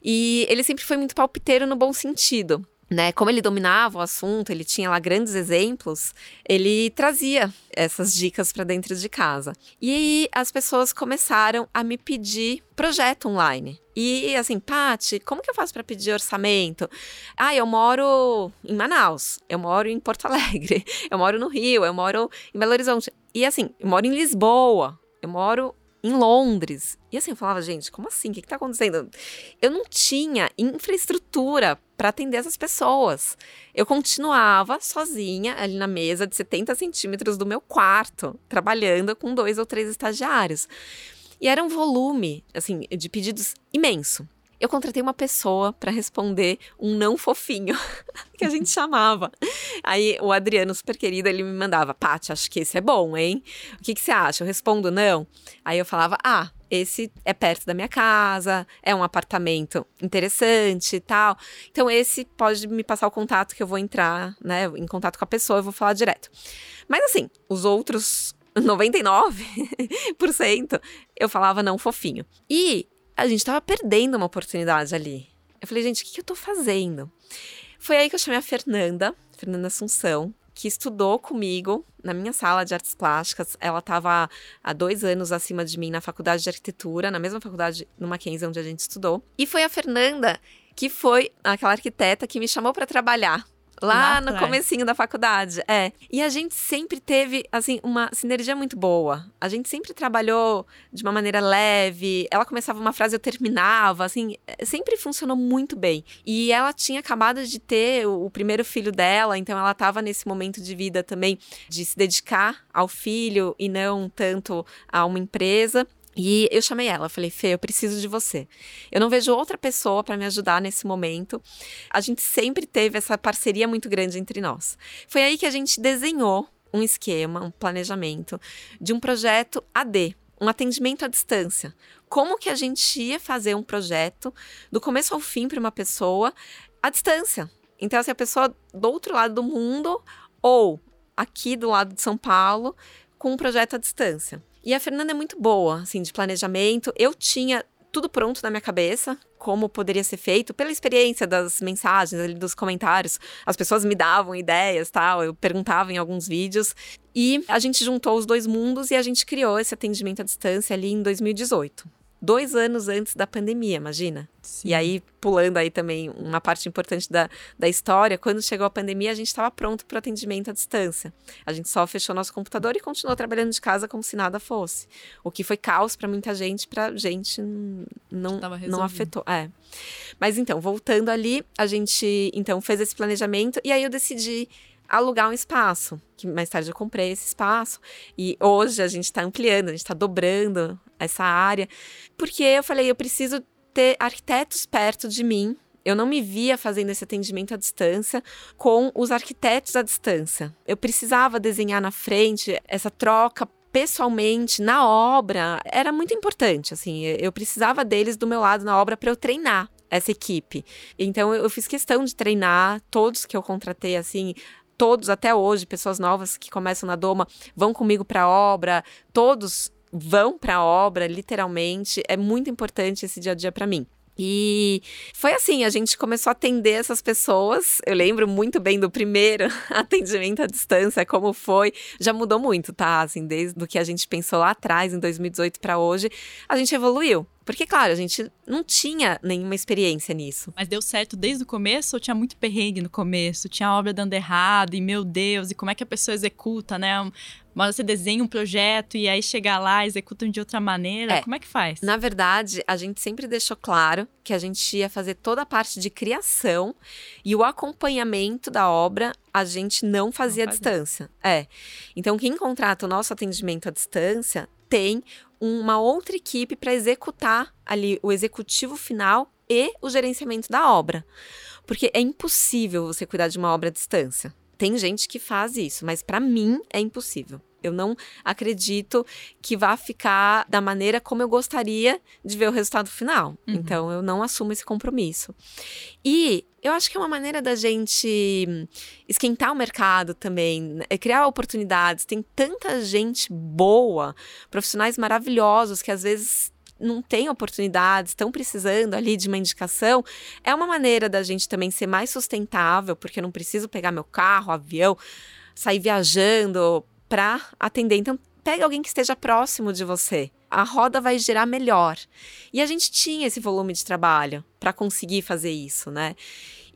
E ele sempre foi muito palpiteiro no bom sentido. Né, como ele dominava o assunto, ele tinha lá grandes exemplos, ele trazia essas dicas para dentro de casa. E as pessoas começaram a me pedir projeto online. E assim, Pati, como que eu faço para pedir orçamento? Ah, eu moro em Manaus, eu moro em Porto Alegre, eu moro no Rio, eu moro em Belo Horizonte. E assim, eu moro em Lisboa, eu moro em Londres. E assim, eu falava, gente, como assim? O que, está acontecendo? Eu não tinha infraestrutura para atender essas pessoas. Eu continuava sozinha ali na mesa de 70 centímetros do meu quarto, trabalhando com dois ou três estagiários. E era um volume, assim, de pedidos imenso eu contratei uma pessoa para responder um não fofinho, que a gente chamava. Aí o Adriano, super querido, ele me mandava: Paty, acho que esse é bom, hein? O que, que você acha? Eu respondo não. Aí eu falava: ah, esse é perto da minha casa, é um apartamento interessante e tal. Então, esse pode me passar o contato que eu vou entrar, né, em contato com a pessoa, eu vou falar direto. Mas assim, os outros 99% eu falava não fofinho. E a gente tava perdendo uma oportunidade ali. Eu falei, gente, o que, que eu tô fazendo? Foi aí que eu chamei a Fernanda, Fernanda Assunção, que estudou comigo na minha sala de artes plásticas. Ela estava há dois anos acima de mim na faculdade de arquitetura, na mesma faculdade no Mackenzie onde a gente estudou. E foi a Fernanda que foi aquela arquiteta que me chamou para trabalhar Lá, lá no atrás. comecinho da faculdade, é. E a gente sempre teve, assim, uma sinergia muito boa. A gente sempre trabalhou de uma maneira leve. Ela começava uma frase, eu terminava, assim, sempre funcionou muito bem. E ela tinha acabado de ter o, o primeiro filho dela, então ela estava nesse momento de vida também de se dedicar ao filho e não tanto a uma empresa. E eu chamei ela, falei, Fê, eu preciso de você. Eu não vejo outra pessoa para me ajudar nesse momento. A gente sempre teve essa parceria muito grande entre nós. Foi aí que a gente desenhou um esquema, um planejamento de um projeto AD, um atendimento à distância. Como que a gente ia fazer um projeto do começo ao fim para uma pessoa à distância? Então, assim, a pessoa do outro lado do mundo ou aqui do lado de São Paulo com um projeto à distância. E a Fernanda é muito boa, assim, de planejamento. Eu tinha tudo pronto na minha cabeça, como poderia ser feito, pela experiência das mensagens dos comentários. As pessoas me davam ideias, tal, eu perguntava em alguns vídeos. E a gente juntou os dois mundos e a gente criou esse atendimento à distância ali em 2018 dois anos antes da pandemia, imagina. Sim. E aí, pulando aí também uma parte importante da, da história, quando chegou a pandemia, a gente estava pronto para o atendimento à distância. A gente só fechou nosso computador e continuou trabalhando de casa como se nada fosse. O que foi caos para muita gente, para gente não, não afetou. É. Mas então, voltando ali, a gente então fez esse planejamento e aí eu decidi alugar um espaço. Que mais tarde eu comprei esse espaço. E hoje a gente está ampliando, a gente está dobrando essa área. Porque eu falei, eu preciso ter arquitetos perto de mim. Eu não me via fazendo esse atendimento à distância com os arquitetos à distância. Eu precisava desenhar na frente essa troca pessoalmente na obra era muito importante assim eu precisava deles do meu lado na obra para eu treinar essa equipe então eu fiz questão de treinar todos que eu contratei assim todos até hoje, pessoas novas que começam na Doma, vão comigo para a obra, todos vão para a obra, literalmente. É muito importante esse dia a dia para mim. E foi assim, a gente começou a atender essas pessoas. Eu lembro muito bem do primeiro atendimento à distância, como foi. Já mudou muito, tá? Assim, desde o que a gente pensou lá atrás, em 2018 para hoje, a gente evoluiu. Porque, claro, a gente não tinha nenhuma experiência nisso. Mas deu certo desde o começo ou tinha muito perrengue no começo? Tinha obra dando errado e, meu Deus, e como é que a pessoa executa, né? Mas você desenha um projeto e aí chega lá, executam de outra maneira. É, como é que faz? Na verdade, a gente sempre deixou claro que a gente ia fazer toda a parte de criação e o acompanhamento da obra a gente não fazia não à distância. É. Então, quem contrata o nosso atendimento à distância tem uma outra equipe para executar ali o executivo final e o gerenciamento da obra. Porque é impossível você cuidar de uma obra à distância. Tem gente que faz isso, mas para mim é impossível. Eu não acredito que vá ficar da maneira como eu gostaria de ver o resultado final. Uhum. Então, eu não assumo esse compromisso. E eu acho que é uma maneira da gente esquentar o mercado também, né? é criar oportunidades. Tem tanta gente boa, profissionais maravilhosos que às vezes não têm oportunidades, estão precisando ali de uma indicação, é uma maneira da gente também ser mais sustentável, porque eu não preciso pegar meu carro, avião, sair viajando para atender. Então, pega alguém que esteja próximo de você. A roda vai girar melhor. E a gente tinha esse volume de trabalho para conseguir fazer isso, né?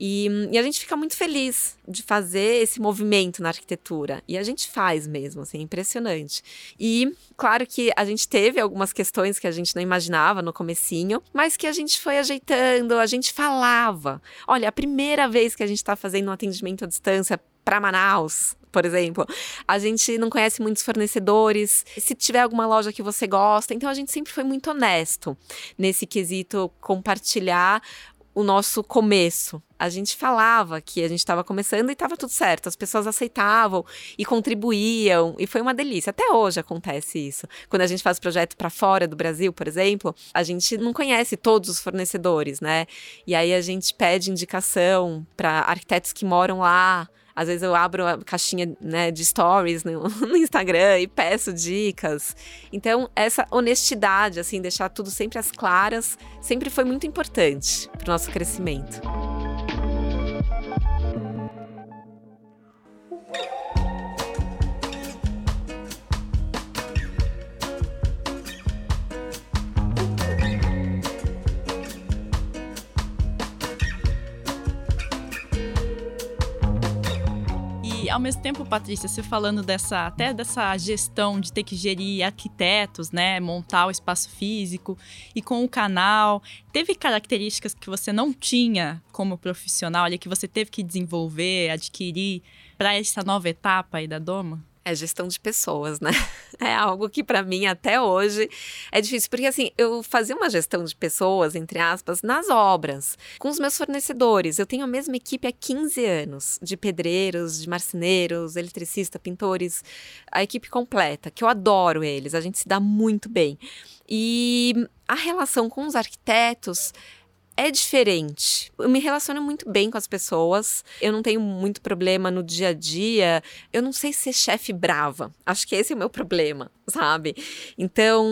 E, e, a gente fica muito feliz de fazer esse movimento na arquitetura. E a gente faz mesmo, assim, é impressionante. E claro que a gente teve algumas questões que a gente não imaginava no comecinho, mas que a gente foi ajeitando, a gente falava. Olha, a primeira vez que a gente está fazendo um atendimento à distância para Manaus, por exemplo. A gente não conhece muitos fornecedores. Se tiver alguma loja que você gosta, então a gente sempre foi muito honesto nesse quesito compartilhar o nosso começo. A gente falava que a gente estava começando e estava tudo certo. As pessoas aceitavam e contribuíam e foi uma delícia. Até hoje acontece isso. Quando a gente faz projeto para fora do Brasil, por exemplo, a gente não conhece todos os fornecedores, né? E aí a gente pede indicação para arquitetos que moram lá às vezes eu abro a caixinha né, de stories no, no, Instagram e peço dicas. Então, essa honestidade, assim, deixar tudo sempre às claras, sempre foi muito importante para o nosso crescimento. Ao mesmo tempo, Patrícia, você falando dessa até dessa gestão de ter que gerir arquitetos, né, montar o espaço físico e com o canal, teve características que você não tinha como profissional, ali que você teve que desenvolver, adquirir para essa nova etapa aí da Doma? É gestão de pessoas, né? É algo que para mim até hoje é difícil, porque assim, eu fazia uma gestão de pessoas, entre aspas, nas obras, com os meus fornecedores. Eu tenho a mesma equipe há 15 anos, de pedreiros, de marceneiros, eletricistas, pintores, a equipe completa, que eu adoro eles, a gente se dá muito bem. E a relação com os arquitetos é diferente. Eu me relaciono muito bem com as pessoas. Eu não tenho muito problema no dia a dia. Eu não sei ser chefe brava. Acho que esse é o meu problema, sabe? Então,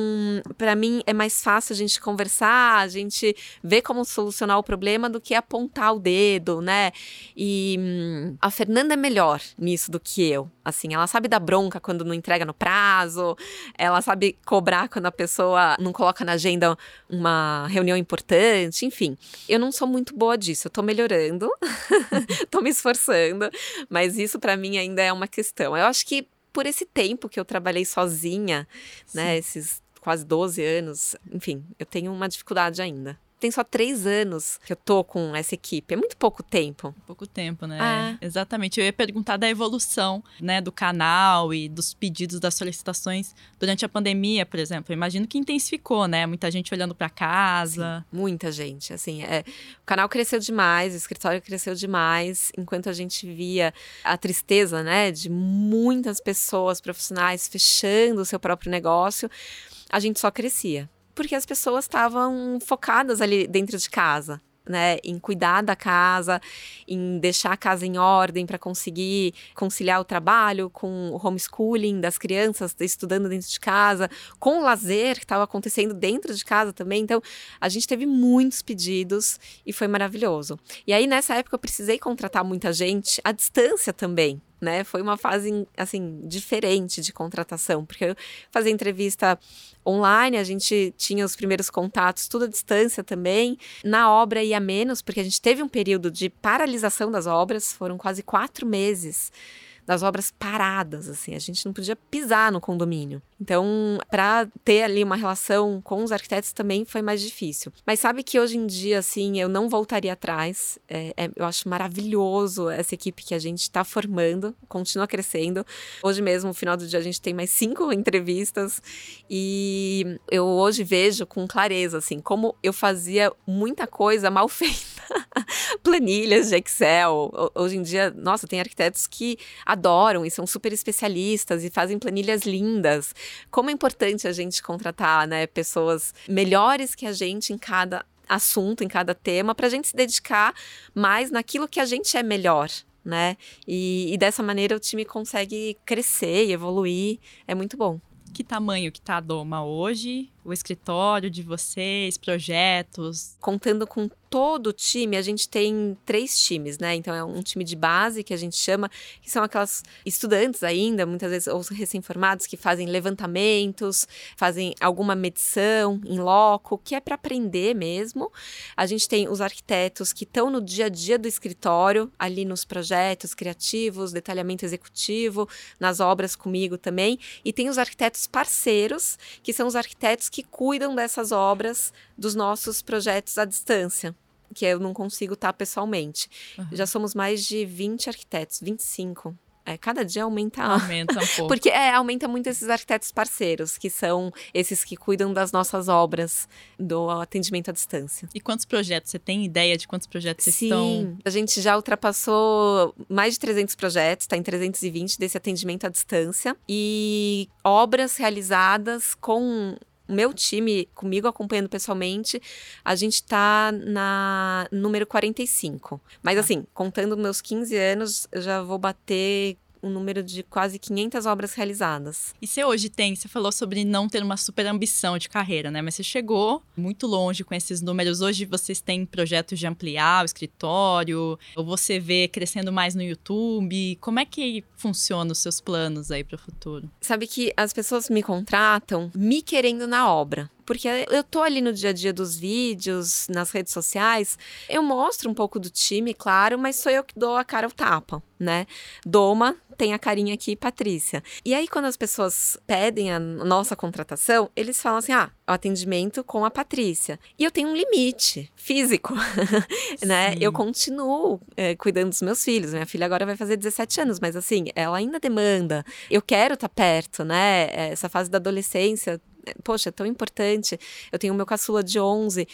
para mim é mais fácil a gente conversar, a gente ver como solucionar o problema do que apontar o dedo, né? E hum, a Fernanda é melhor nisso do que eu. Assim, ela sabe dar bronca quando não entrega no prazo, ela sabe cobrar quando a pessoa não coloca na agenda uma reunião importante, enfim. Eu não sou muito boa disso, eu tô melhorando, tô me esforçando, mas isso para mim ainda é uma questão. Eu acho que por esse tempo que eu trabalhei sozinha, né, Sim. né, esses quase 12 anos, enfim, eu tenho uma dificuldade ainda tem só três anos que eu tô com essa equipe. É muito pouco tempo. Pouco tempo, né? É. Exatamente. Eu ia perguntar da evolução, né, do canal e dos pedidos, das solicitações durante a pandemia, por exemplo. Eu imagino que intensificou, né? Muita gente olhando para casa. Sim, muita gente. Assim, é, o canal cresceu demais, o escritório cresceu demais, enquanto a gente via a tristeza, né, de muitas pessoas profissionais fechando o seu próprio negócio, a gente só crescia porque as pessoas estavam focadas ali dentro de casa. Né, em cuidar da casa, em deixar a casa em ordem para conseguir conciliar o trabalho com o homeschooling das crianças estudando dentro de casa, com o lazer que estava acontecendo dentro de casa também. Então, a gente teve muitos pedidos e foi maravilhoso. E aí, nessa época, eu precisei contratar muita gente à distância também, né? Foi uma fase assim diferente de contratação, porque eu fazia entrevista online, a gente tinha os primeiros contatos tudo à distância também. Na obra ia menos, porque a gente teve um período de paralisação das obras, foram quase quatro meses das obras paradas, assim, a gente não podia pisar no condomínio. Então, para ter ali uma relação com os arquitetos também foi mais difícil. Mas sabe que hoje em dia, assim, eu não voltaria atrás. É, é, eu acho maravilhoso essa equipe que a gente está formando, continua crescendo. Hoje mesmo, no final do dia, a gente tem mais cinco entrevistas e eu hoje vejo com clareza, assim, como eu fazia muita coisa mal feita. Planilhas de Excel. Hoje em dia, nossa, tem arquitetos que adoram e são super especialistas e fazem planilhas lindas. Como é importante a gente contratar, né, pessoas melhores que a gente em cada assunto, em cada tema, para a gente se dedicar mais naquilo que a gente é melhor, né? E, e, dessa maneira o time consegue crescer e evoluir. É muito bom. Que tamanho que tá a Doma hoje? O escritório de vocês, projetos? Contando com todo o time, a gente tem três times, né? Então é um time de base que a gente chama, que são aquelas estudantes ainda, muitas vezes ou recém-formados que fazem levantamentos, fazem alguma medição em loco, que é para aprender mesmo. A gente tem os arquitetos que estão no dia a dia do escritório, ali nos projetos criativos, detalhamento executivo, nas obras comigo também, e tem os arquitetos parceiros, que são os arquitetos que cuidam dessas obras dos nossos projetos à distância que eu não consigo estar pessoalmente. Uhum. Já somos mais de 20 arquitetos, 25. É, cada dia aumenta. Aumenta um pouco. Porque é, aumenta muito esses arquitetos parceiros, que são esses que cuidam das nossas obras, do atendimento à distância. E quantos projetos? Você tem ideia de quantos projetos Sim, estão? Sim, a gente já ultrapassou mais de 300 projetos, está em 320 desse atendimento à distância. E obras realizadas com meu time, comigo acompanhando pessoalmente, a gente está na número 45. Mas tá. assim, contando meus 15 anos, eu já vou bater um número de quase 500 obras realizadas. E você hoje tem, você falou sobre não ter uma super ambição de carreira, né? Mas você chegou muito longe com esses números. Hoje vocês têm projetos de ampliar o escritório, ou você vê crescendo mais no YouTube. Como é que funciona os seus planos aí para o futuro? Sabe que as pessoas me contratam me querendo na obra porque eu tô ali no dia a dia dos vídeos, nas redes sociais, eu mostro um pouco do time, claro, mas sou eu que dou a cara ao tapa, né? Doma tem a carinha aqui, Patrícia. E aí, quando as pessoas pedem a nossa contratação, eles falam assim: ah, o atendimento com a Patrícia. E eu tenho um limite físico, né? Eu continuo é, cuidando dos meus filhos. Minha filha agora vai fazer 17 anos, mas assim, ela ainda demanda. Eu quero estar tá perto, né? Essa fase da adolescência, poxa, é tão importante. Eu tenho o meu caçula de 11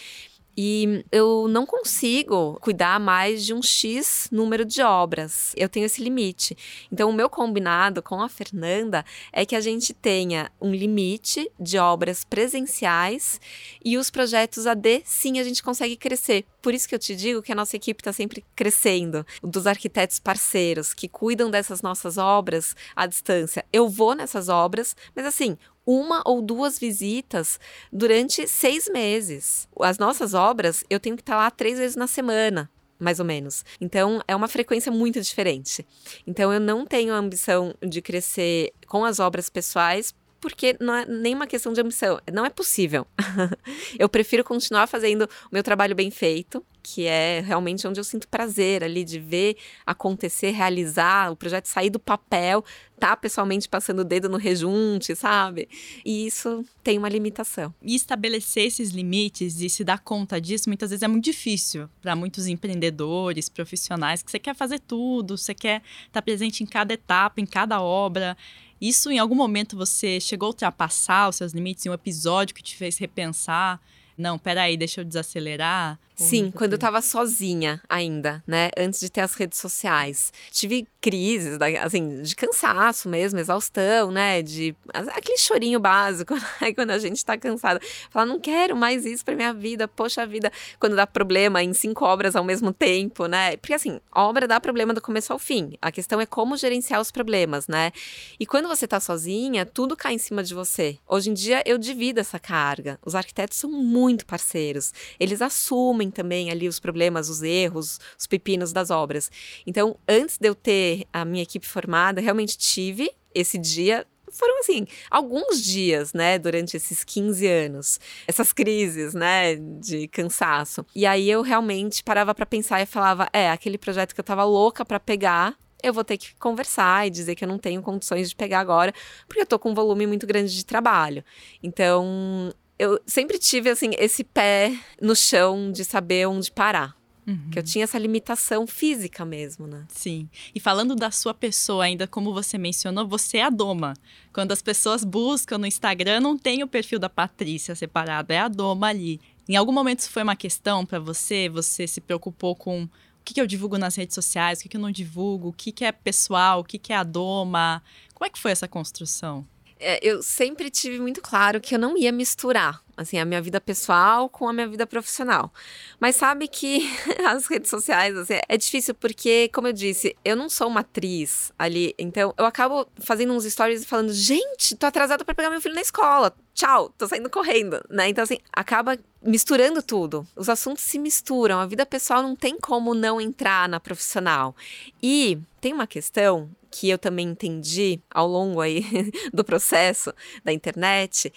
E eu não consigo cuidar mais de um X número de obras. Eu tenho esse limite. Então, o meu combinado com a Fernanda é que a gente tenha um limite de obras presenciais e os projetos AD, sim, a gente consegue crescer. Por isso que eu te digo que a nossa equipe está sempre crescendo, dos arquitetos parceiros que cuidam dessas nossas obras à distância. Eu vou nessas obras, mas assim, uma ou duas visitas durante seis meses. As nossas obras, eu tenho que estar lá três vezes na semana. Mais ou menos. Então, é uma frequência muito diferente. Então, eu não tenho a ambição de crescer com as obras pessoais, porque não é nenhuma questão de ambição. Não é possível. eu prefiro continuar fazendo o meu trabalho bem feito, que é realmente onde eu sinto prazer ali de ver acontecer, realizar, o projeto sair do papel, tá pessoalmente passando o dedo no rejunte, sabe? E isso tem uma limitação. E estabelecer esses limites e se dar conta disso muitas vezes é muito difícil para muitos empreendedores, profissionais, que você quer fazer tudo, você quer estar tá presente em cada etapa, em cada obra. Isso em algum momento você chegou a ultrapassar os seus limites em um episódio que te fez repensar? Não, peraí, deixa eu desacelerar. Sim, quando eu tava sozinha ainda, né? Antes de ter as redes sociais. Tive crises, assim, de cansaço mesmo, exaustão, né? De aquele chorinho básico, né? Quando a gente tá cansada. Falar, não quero mais isso pra minha vida, poxa vida. Quando dá problema em cinco obras ao mesmo tempo, né? Porque assim, obra dá problema do começo ao fim. A questão é como gerenciar os problemas, né? E quando você tá sozinha, tudo cai em cima de você. Hoje em dia eu divido essa carga. Os arquitetos são muito parceiros. Eles assumem também ali os problemas, os erros, os pepinos das obras. Então, antes de eu ter a minha equipe formada, realmente tive esse dia foram assim, alguns dias, né, durante esses 15 anos, essas crises, né, de cansaço. E aí eu realmente parava para pensar e falava, é, aquele projeto que eu tava louca para pegar, eu vou ter que conversar e dizer que eu não tenho condições de pegar agora, porque eu tô com um volume muito grande de trabalho. Então, eu sempre tive assim esse pé no chão de saber onde parar. Uhum. Que eu tinha essa limitação física mesmo, né? Sim. E falando da sua pessoa, ainda como você mencionou, você é a Doma. Quando as pessoas buscam no Instagram, não tem o perfil da Patrícia separado, é a Doma ali. Em algum momento isso foi uma questão para você? Você se preocupou com o que, que eu divulgo nas redes sociais, o que, que eu não divulgo, o que, que é pessoal, o que, que é a Doma? Como é que foi essa construção? É, eu sempre tive muito claro que eu não ia misturar assim, a minha vida pessoal com a minha vida profissional. Mas sabe que as redes sociais, assim, é difícil porque, como eu disse, eu não sou uma atriz ali, então eu acabo fazendo uns stories e falando, gente, tô atrasada para pegar meu filho na escola, tchau, tô saindo correndo, né? Então, assim, acaba misturando tudo. Os assuntos se misturam, a vida pessoal não tem como não entrar na profissional. E tem uma questão que eu também entendi ao longo aí do processo da internet,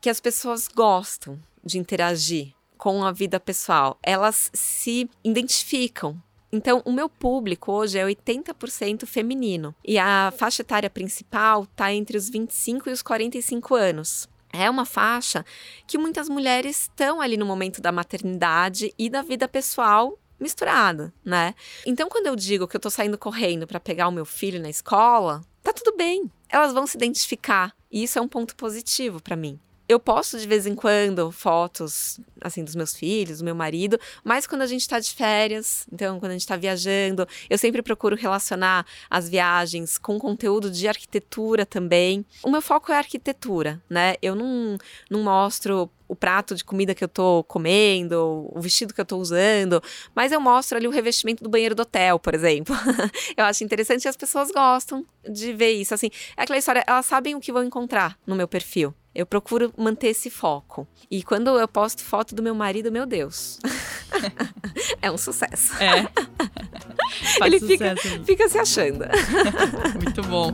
que as pessoas gostam de interagir com a vida pessoal. Elas se identificam então, o meu público hoje é 80% feminino. E a faixa etária principal está entre os 25 e os 45 anos. É uma faixa que muitas mulheres estão ali no momento da maternidade e da vida pessoal misturada, né? Então, quando eu digo que eu tô saindo correndo para pegar o meu filho na escola, tá tudo bem. Elas vão se identificar. E isso é um ponto positivo para mim eu posto de vez em quando fotos, assim, dos meus filhos, do meu marido, mas quando a gente tá de férias, então quando a gente tá viajando, eu sempre procuro relacionar as viagens com conteúdo de arquitetura também. O meu foco é arquitetura, né? Eu não, não mostro o prato de comida que eu tô comendo, o vestido que eu tô usando, mas eu mostro ali o revestimento do banheiro do hotel, por exemplo. eu acho interessante e as pessoas gostam de ver isso. Assim, é aquela história, elas sabem o que vão encontrar no meu perfil. Eu procuro manter esse foco. E quando eu posto foto do meu marido, meu Deus. é um sucesso. É. Ele fica, fica se achando. Muito bom.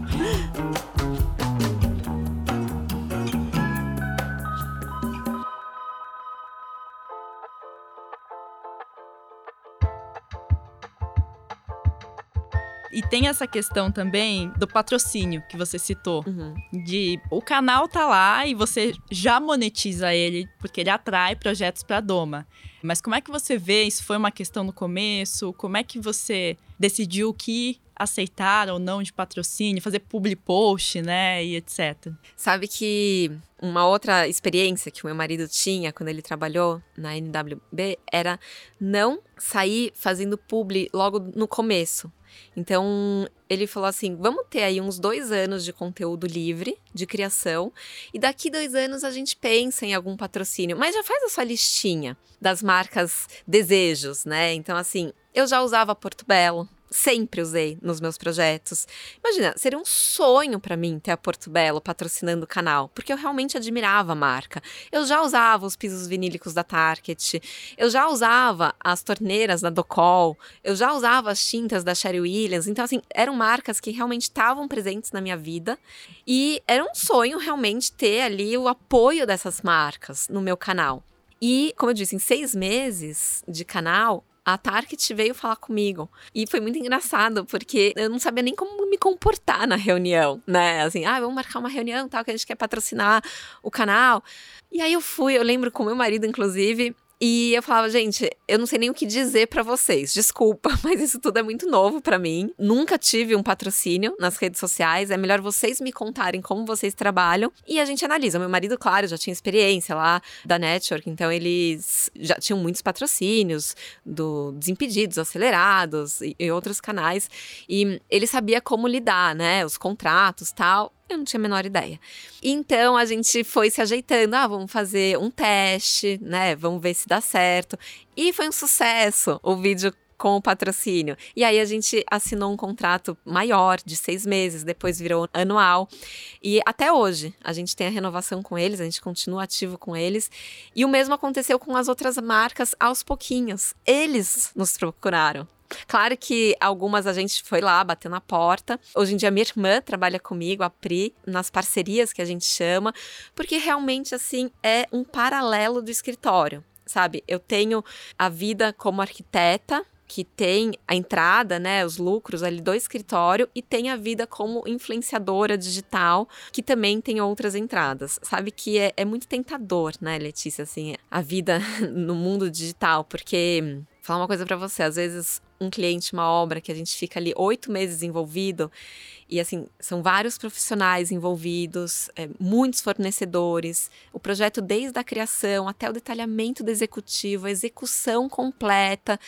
E tem essa questão também do patrocínio que você citou. Uhum. De o canal tá lá e você já monetiza ele, porque ele atrai projetos para Doma. Mas como é que você vê? Isso foi uma questão no começo? Como é que você decidiu o que aceitar ou não de patrocínio, fazer public post, né, e etc. Sabe que uma outra experiência que o meu marido tinha quando ele trabalhou na NWB era não sair fazendo publi logo no começo. Então, ele falou assim: vamos ter aí uns dois anos de conteúdo livre, de criação, e daqui dois anos a gente pensa em algum patrocínio. Mas já faz a sua listinha das marcas desejos, né? Então, assim, eu já usava Porto Belo, sempre usei nos meus projetos. Imagina, seria um sonho para mim ter a Porto Belo patrocinando o canal, porque eu realmente admirava a marca. Eu já usava os pisos vinílicos da Target, eu já usava as torneiras da Docol, eu já usava as tintas da Sherry Williams. Então, assim, eram marcas que realmente estavam presentes na minha vida e era um sonho realmente ter ali o apoio dessas marcas no meu canal. E, como eu disse, em seis meses de canal, a Target veio falar comigo. E foi muito engraçado, porque eu não sabia nem como me comportar na reunião, né? Assim, ah, vamos marcar uma reunião, tal, que a gente quer patrocinar o canal. E aí eu fui, eu lembro com meu marido, inclusive, e eu falava, gente, eu não sei nem o que dizer para vocês. Desculpa, mas isso tudo é muito novo para mim. Nunca tive um patrocínio nas redes sociais. É melhor vocês me contarem como vocês trabalham e a gente analisa. Meu marido, claro, já tinha experiência lá da network, então eles já tinham muitos patrocínios do Desimpedidos, Acelerados e, e outros canais. E ele sabia como lidar, né? Os contratos, tal. Eu não tinha a menor ideia. Então a gente foi se ajeitando. Ah, vamos fazer um teste, né? Vamos ver se dá certo. E foi um sucesso o vídeo com o patrocínio. E aí a gente assinou um contrato maior, de seis meses, depois virou anual. E até hoje a gente tem a renovação com eles, a gente continua ativo com eles. E o mesmo aconteceu com as outras marcas aos pouquinhos. Eles nos procuraram. Claro que algumas a gente foi lá, bateu na porta. Hoje em dia, minha irmã trabalha comigo, a Pri, nas parcerias que a gente chama, porque realmente, assim, é um paralelo do escritório, sabe? Eu tenho a vida como arquiteta, que tem a entrada, né, os lucros ali do escritório e tem a vida como influenciadora digital, que também tem outras entradas. Sabe que é, é muito tentador, né, Letícia, assim, a vida no mundo digital, porque falar uma coisa para você, às vezes um cliente, uma obra que a gente fica ali oito meses envolvido, e assim, são vários profissionais envolvidos, é, muitos fornecedores, o projeto desde a criação até o detalhamento do executivo, a execução completa,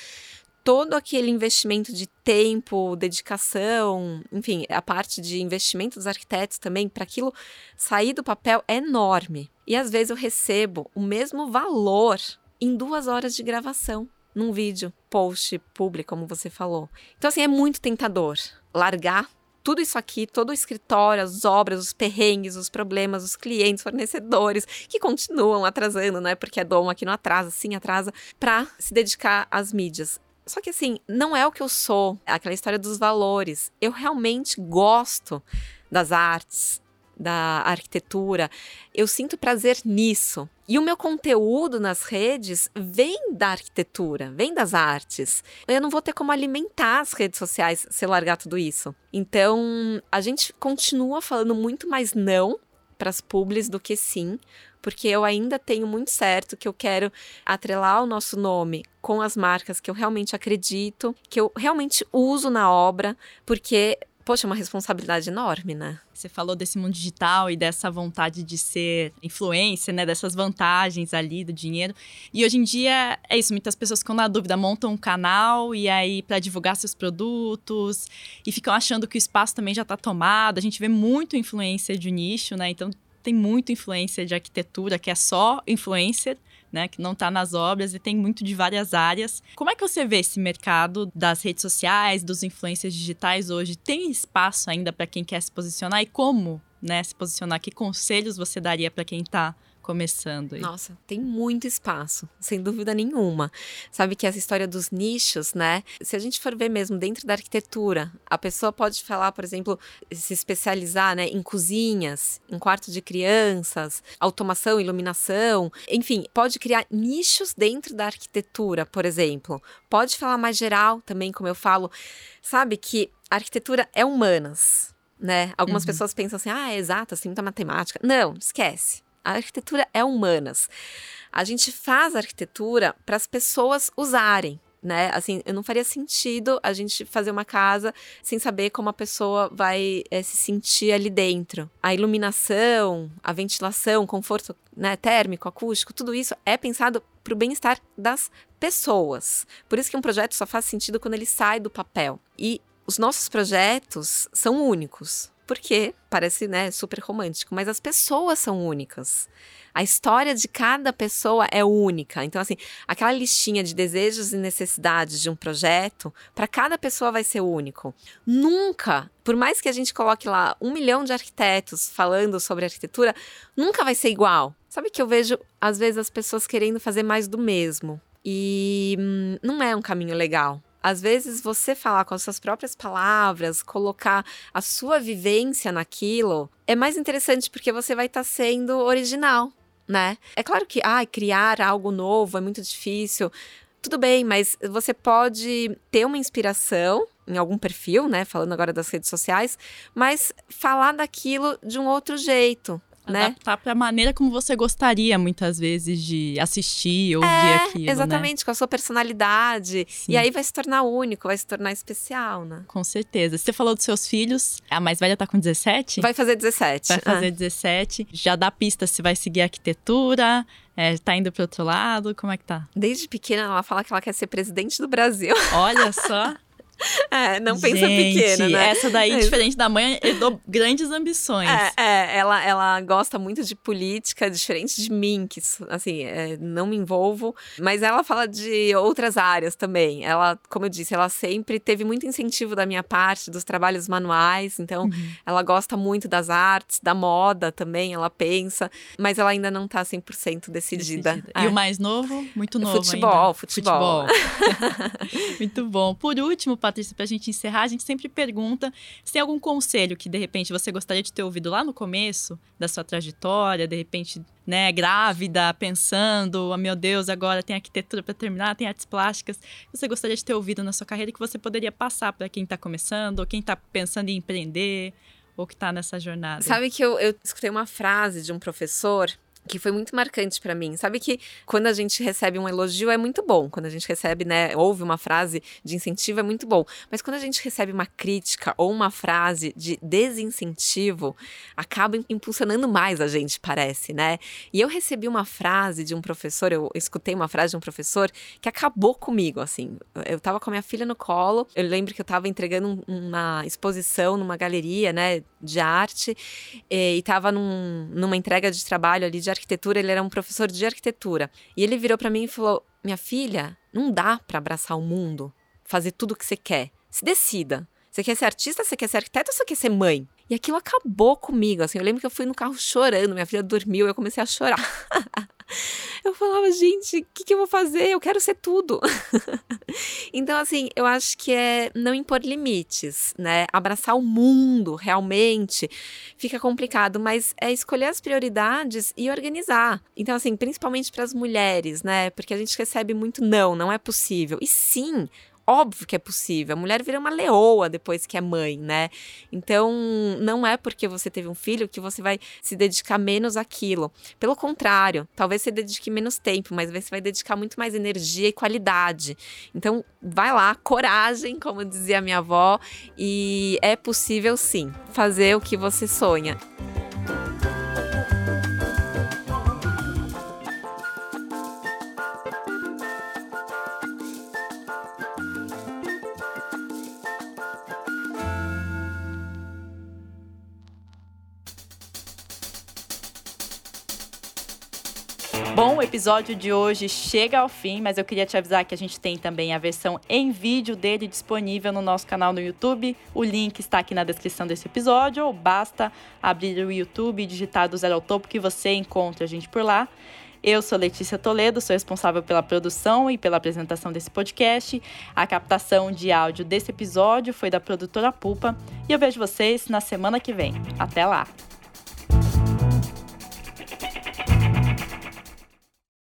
todo aquele investimento de tempo, dedicação, enfim, a parte de investimento dos arquitetos também, para aquilo sair do papel é enorme. E às vezes eu recebo o mesmo valor em duas horas de gravação num vídeo, post público, como você falou. Então, assim, é muito tentador largar tudo isso aqui, todo o escritório, as obras, os perrengues, os problemas, os clientes, fornecedores, que continuam atrasando, né? Porque a Dom aqui não atrasa, sim atrasa, para se dedicar às mídias. Só que assim, não é o que eu sou, é aquela história dos valores. Eu realmente gosto das artes, da arquitetura. Eu sinto prazer nisso. E o meu conteúdo nas redes vem da arquitetura, vem das artes. Eu não vou ter como alimentar as redes sociais se eu largar tudo isso. Então, a gente continua falando muito mais não para as publis do que sim, porque eu ainda tenho muito certo que eu quero atrelar o nosso nome com as marcas que eu realmente acredito, que eu realmente uso na obra, porque poxa, é uma responsabilidade enorme, né? Você falou desse mundo digital e dessa vontade de ser influência, né? Dessas vantagens ali do dinheiro. E hoje em dia é isso, muitas pessoas ficam na dúvida, montam um canal e aí para divulgar seus produtos e ficam achando que o espaço também já está tomado. A gente vê muito influência de nicho, né? Então tem muito influência de arquitetura, que é só influencer né, que não está nas obras e tem muito de várias áreas. Como é que você vê esse mercado das redes sociais, dos influencers digitais hoje? Tem espaço ainda para quem quer se posicionar e como, né, se posicionar? Que conselhos você daria para quem está começando aí? Nossa, tem muito espaço, sem dúvida nenhuma. Sabe que essa história dos nichos, né? Se a gente for ver mesmo dentro da arquitetura, a pessoa pode falar, por exemplo, se especializar né, em cozinhas, em quarto de crianças, automação, iluminação, enfim, pode criar nichos dentro da arquitetura, por exemplo. Pode falar mais geral também, como eu falo. Sabe que a arquitetura é humanas, né? Algumas uhum. pessoas pensam assim, ah, é exata, assim, muita matemática. Não, esquece. A arquitetura é humanas. A gente faz arquitetura para as pessoas usarem. né? Assim, não faria sentido a gente fazer uma casa sem saber como a pessoa vai é, se sentir ali dentro. A iluminação, a ventilação, conforto né, térmico, acústico, tudo isso é pensado para o bem-estar das pessoas. Por isso que um projeto só faz sentido quando ele sai do papel. E os nossos projetos são únicos. Porque parece, né, super romântico, mas as pessoas são únicas. A história de cada pessoa é única. Então, assim, aquela listinha de desejos e necessidades de um projeto, para cada pessoa vai ser único. Nunca, por mais que a gente coloque lá um milhão de arquitetos falando sobre arquitetura, nunca vai ser igual. Sabe que eu vejo, às vezes, as pessoas querendo fazer mais do mesmo. E hum, não é um caminho legal. Às vezes, você falar com as suas próprias palavras, colocar a sua vivência naquilo, é mais interessante porque você vai estar tá sendo original né? É claro que ah, criar algo novo é muito difícil. Tudo bem, mas você pode ter uma inspiração em algum perfil, né? Falando agora das redes sociais, mas falar daquilo de um outro jeito né? Adaptar para a maneira como você gostaria, muitas vezes, de assistir, ouvir é, aquilo. Né? Exatamente, né? com a sua personalidade. Sim. E aí vai se tornar único, vai se tornar especial, né? Com certeza. Você falou dos seus filhos, a mais velha tá com 17? Vai fazer 17. Vai fazer ah. 17. Já dá pista se vai seguir arquitetura. É, tá indo pro outro lado? Como é que tá? Desde pequena ela fala que ela quer ser presidente do Brasil. Olha só. É, não pensa Gente, pequena, né? Essa daí, diferente da mãe, herdou grandes ambições. É, é, ela, ela gosta muito de política, diferente de mim, que, assim, é, não me envolvo. Mas ela fala de outras áreas também. Ela, como eu disse, ela sempre teve muito incentivo da minha parte, dos trabalhos manuais. Então, uhum. ela gosta muito das artes, da moda também, ela pensa. Mas ela ainda não tá 100% decidida. decidida. É. E o mais novo? Muito novo futebol, ainda. Futebol, futebol. muito bom. Por último, Patrícia, para a gente encerrar, a gente sempre pergunta se tem algum conselho que, de repente, você gostaria de ter ouvido lá no começo da sua trajetória, de repente, né, grávida, pensando, oh, meu Deus, agora tem arquitetura para terminar, tem artes plásticas, você gostaria de ter ouvido na sua carreira que você poderia passar para quem está começando, ou quem está pensando em empreender, ou que está nessa jornada? Sabe que eu, eu escutei uma frase de um professor que foi muito marcante para mim. Sabe que quando a gente recebe um elogio é muito bom, quando a gente recebe, né, ouve uma frase de incentivo é muito bom, mas quando a gente recebe uma crítica ou uma frase de desincentivo, acaba impulsionando mais a gente, parece, né? E eu recebi uma frase de um professor, eu escutei uma frase de um professor que acabou comigo, assim. Eu tava com a minha filha no colo, eu lembro que eu tava entregando uma exposição numa galeria, né, de arte, e, e tava num, numa entrega de trabalho ali de arquitetura, ele era um professor de arquitetura. E ele virou para mim e falou: "Minha filha, não dá para abraçar o mundo, fazer tudo o que você quer. Se decida. Você quer ser artista, você quer ser arquiteta ou você quer ser mãe?" E aquilo acabou comigo, assim. Eu lembro que eu fui no carro chorando, minha filha dormiu, eu comecei a chorar. eu falava, gente, o que, que eu vou fazer? Eu quero ser tudo. então, assim, eu acho que é não impor limites, né? Abraçar o mundo realmente fica complicado, mas é escolher as prioridades e organizar. Então, assim, principalmente para as mulheres, né? Porque a gente recebe muito não, não é possível. E sim, óbvio que é possível. A mulher vira uma leoa depois que é mãe, né? Então, não é porque você teve um filho que você vai se dedicar menos àquilo. Pelo contrário, talvez você dedique menos tempo, mas você vai dedicar muito mais energia e qualidade. Então, vai lá, coragem, como dizia minha avó, e é possível sim fazer o que você sonha. Episódio de hoje chega ao fim, mas eu queria te avisar que a gente tem também a versão em vídeo dele disponível no nosso canal no YouTube. O link está aqui na descrição desse episódio, ou basta abrir o YouTube e digitar do zero ao topo que você encontra a gente por lá. Eu sou Letícia Toledo, sou responsável pela produção e pela apresentação desse podcast. A captação de áudio desse episódio foi da produtora Pupa e eu vejo vocês na semana que vem. Até lá!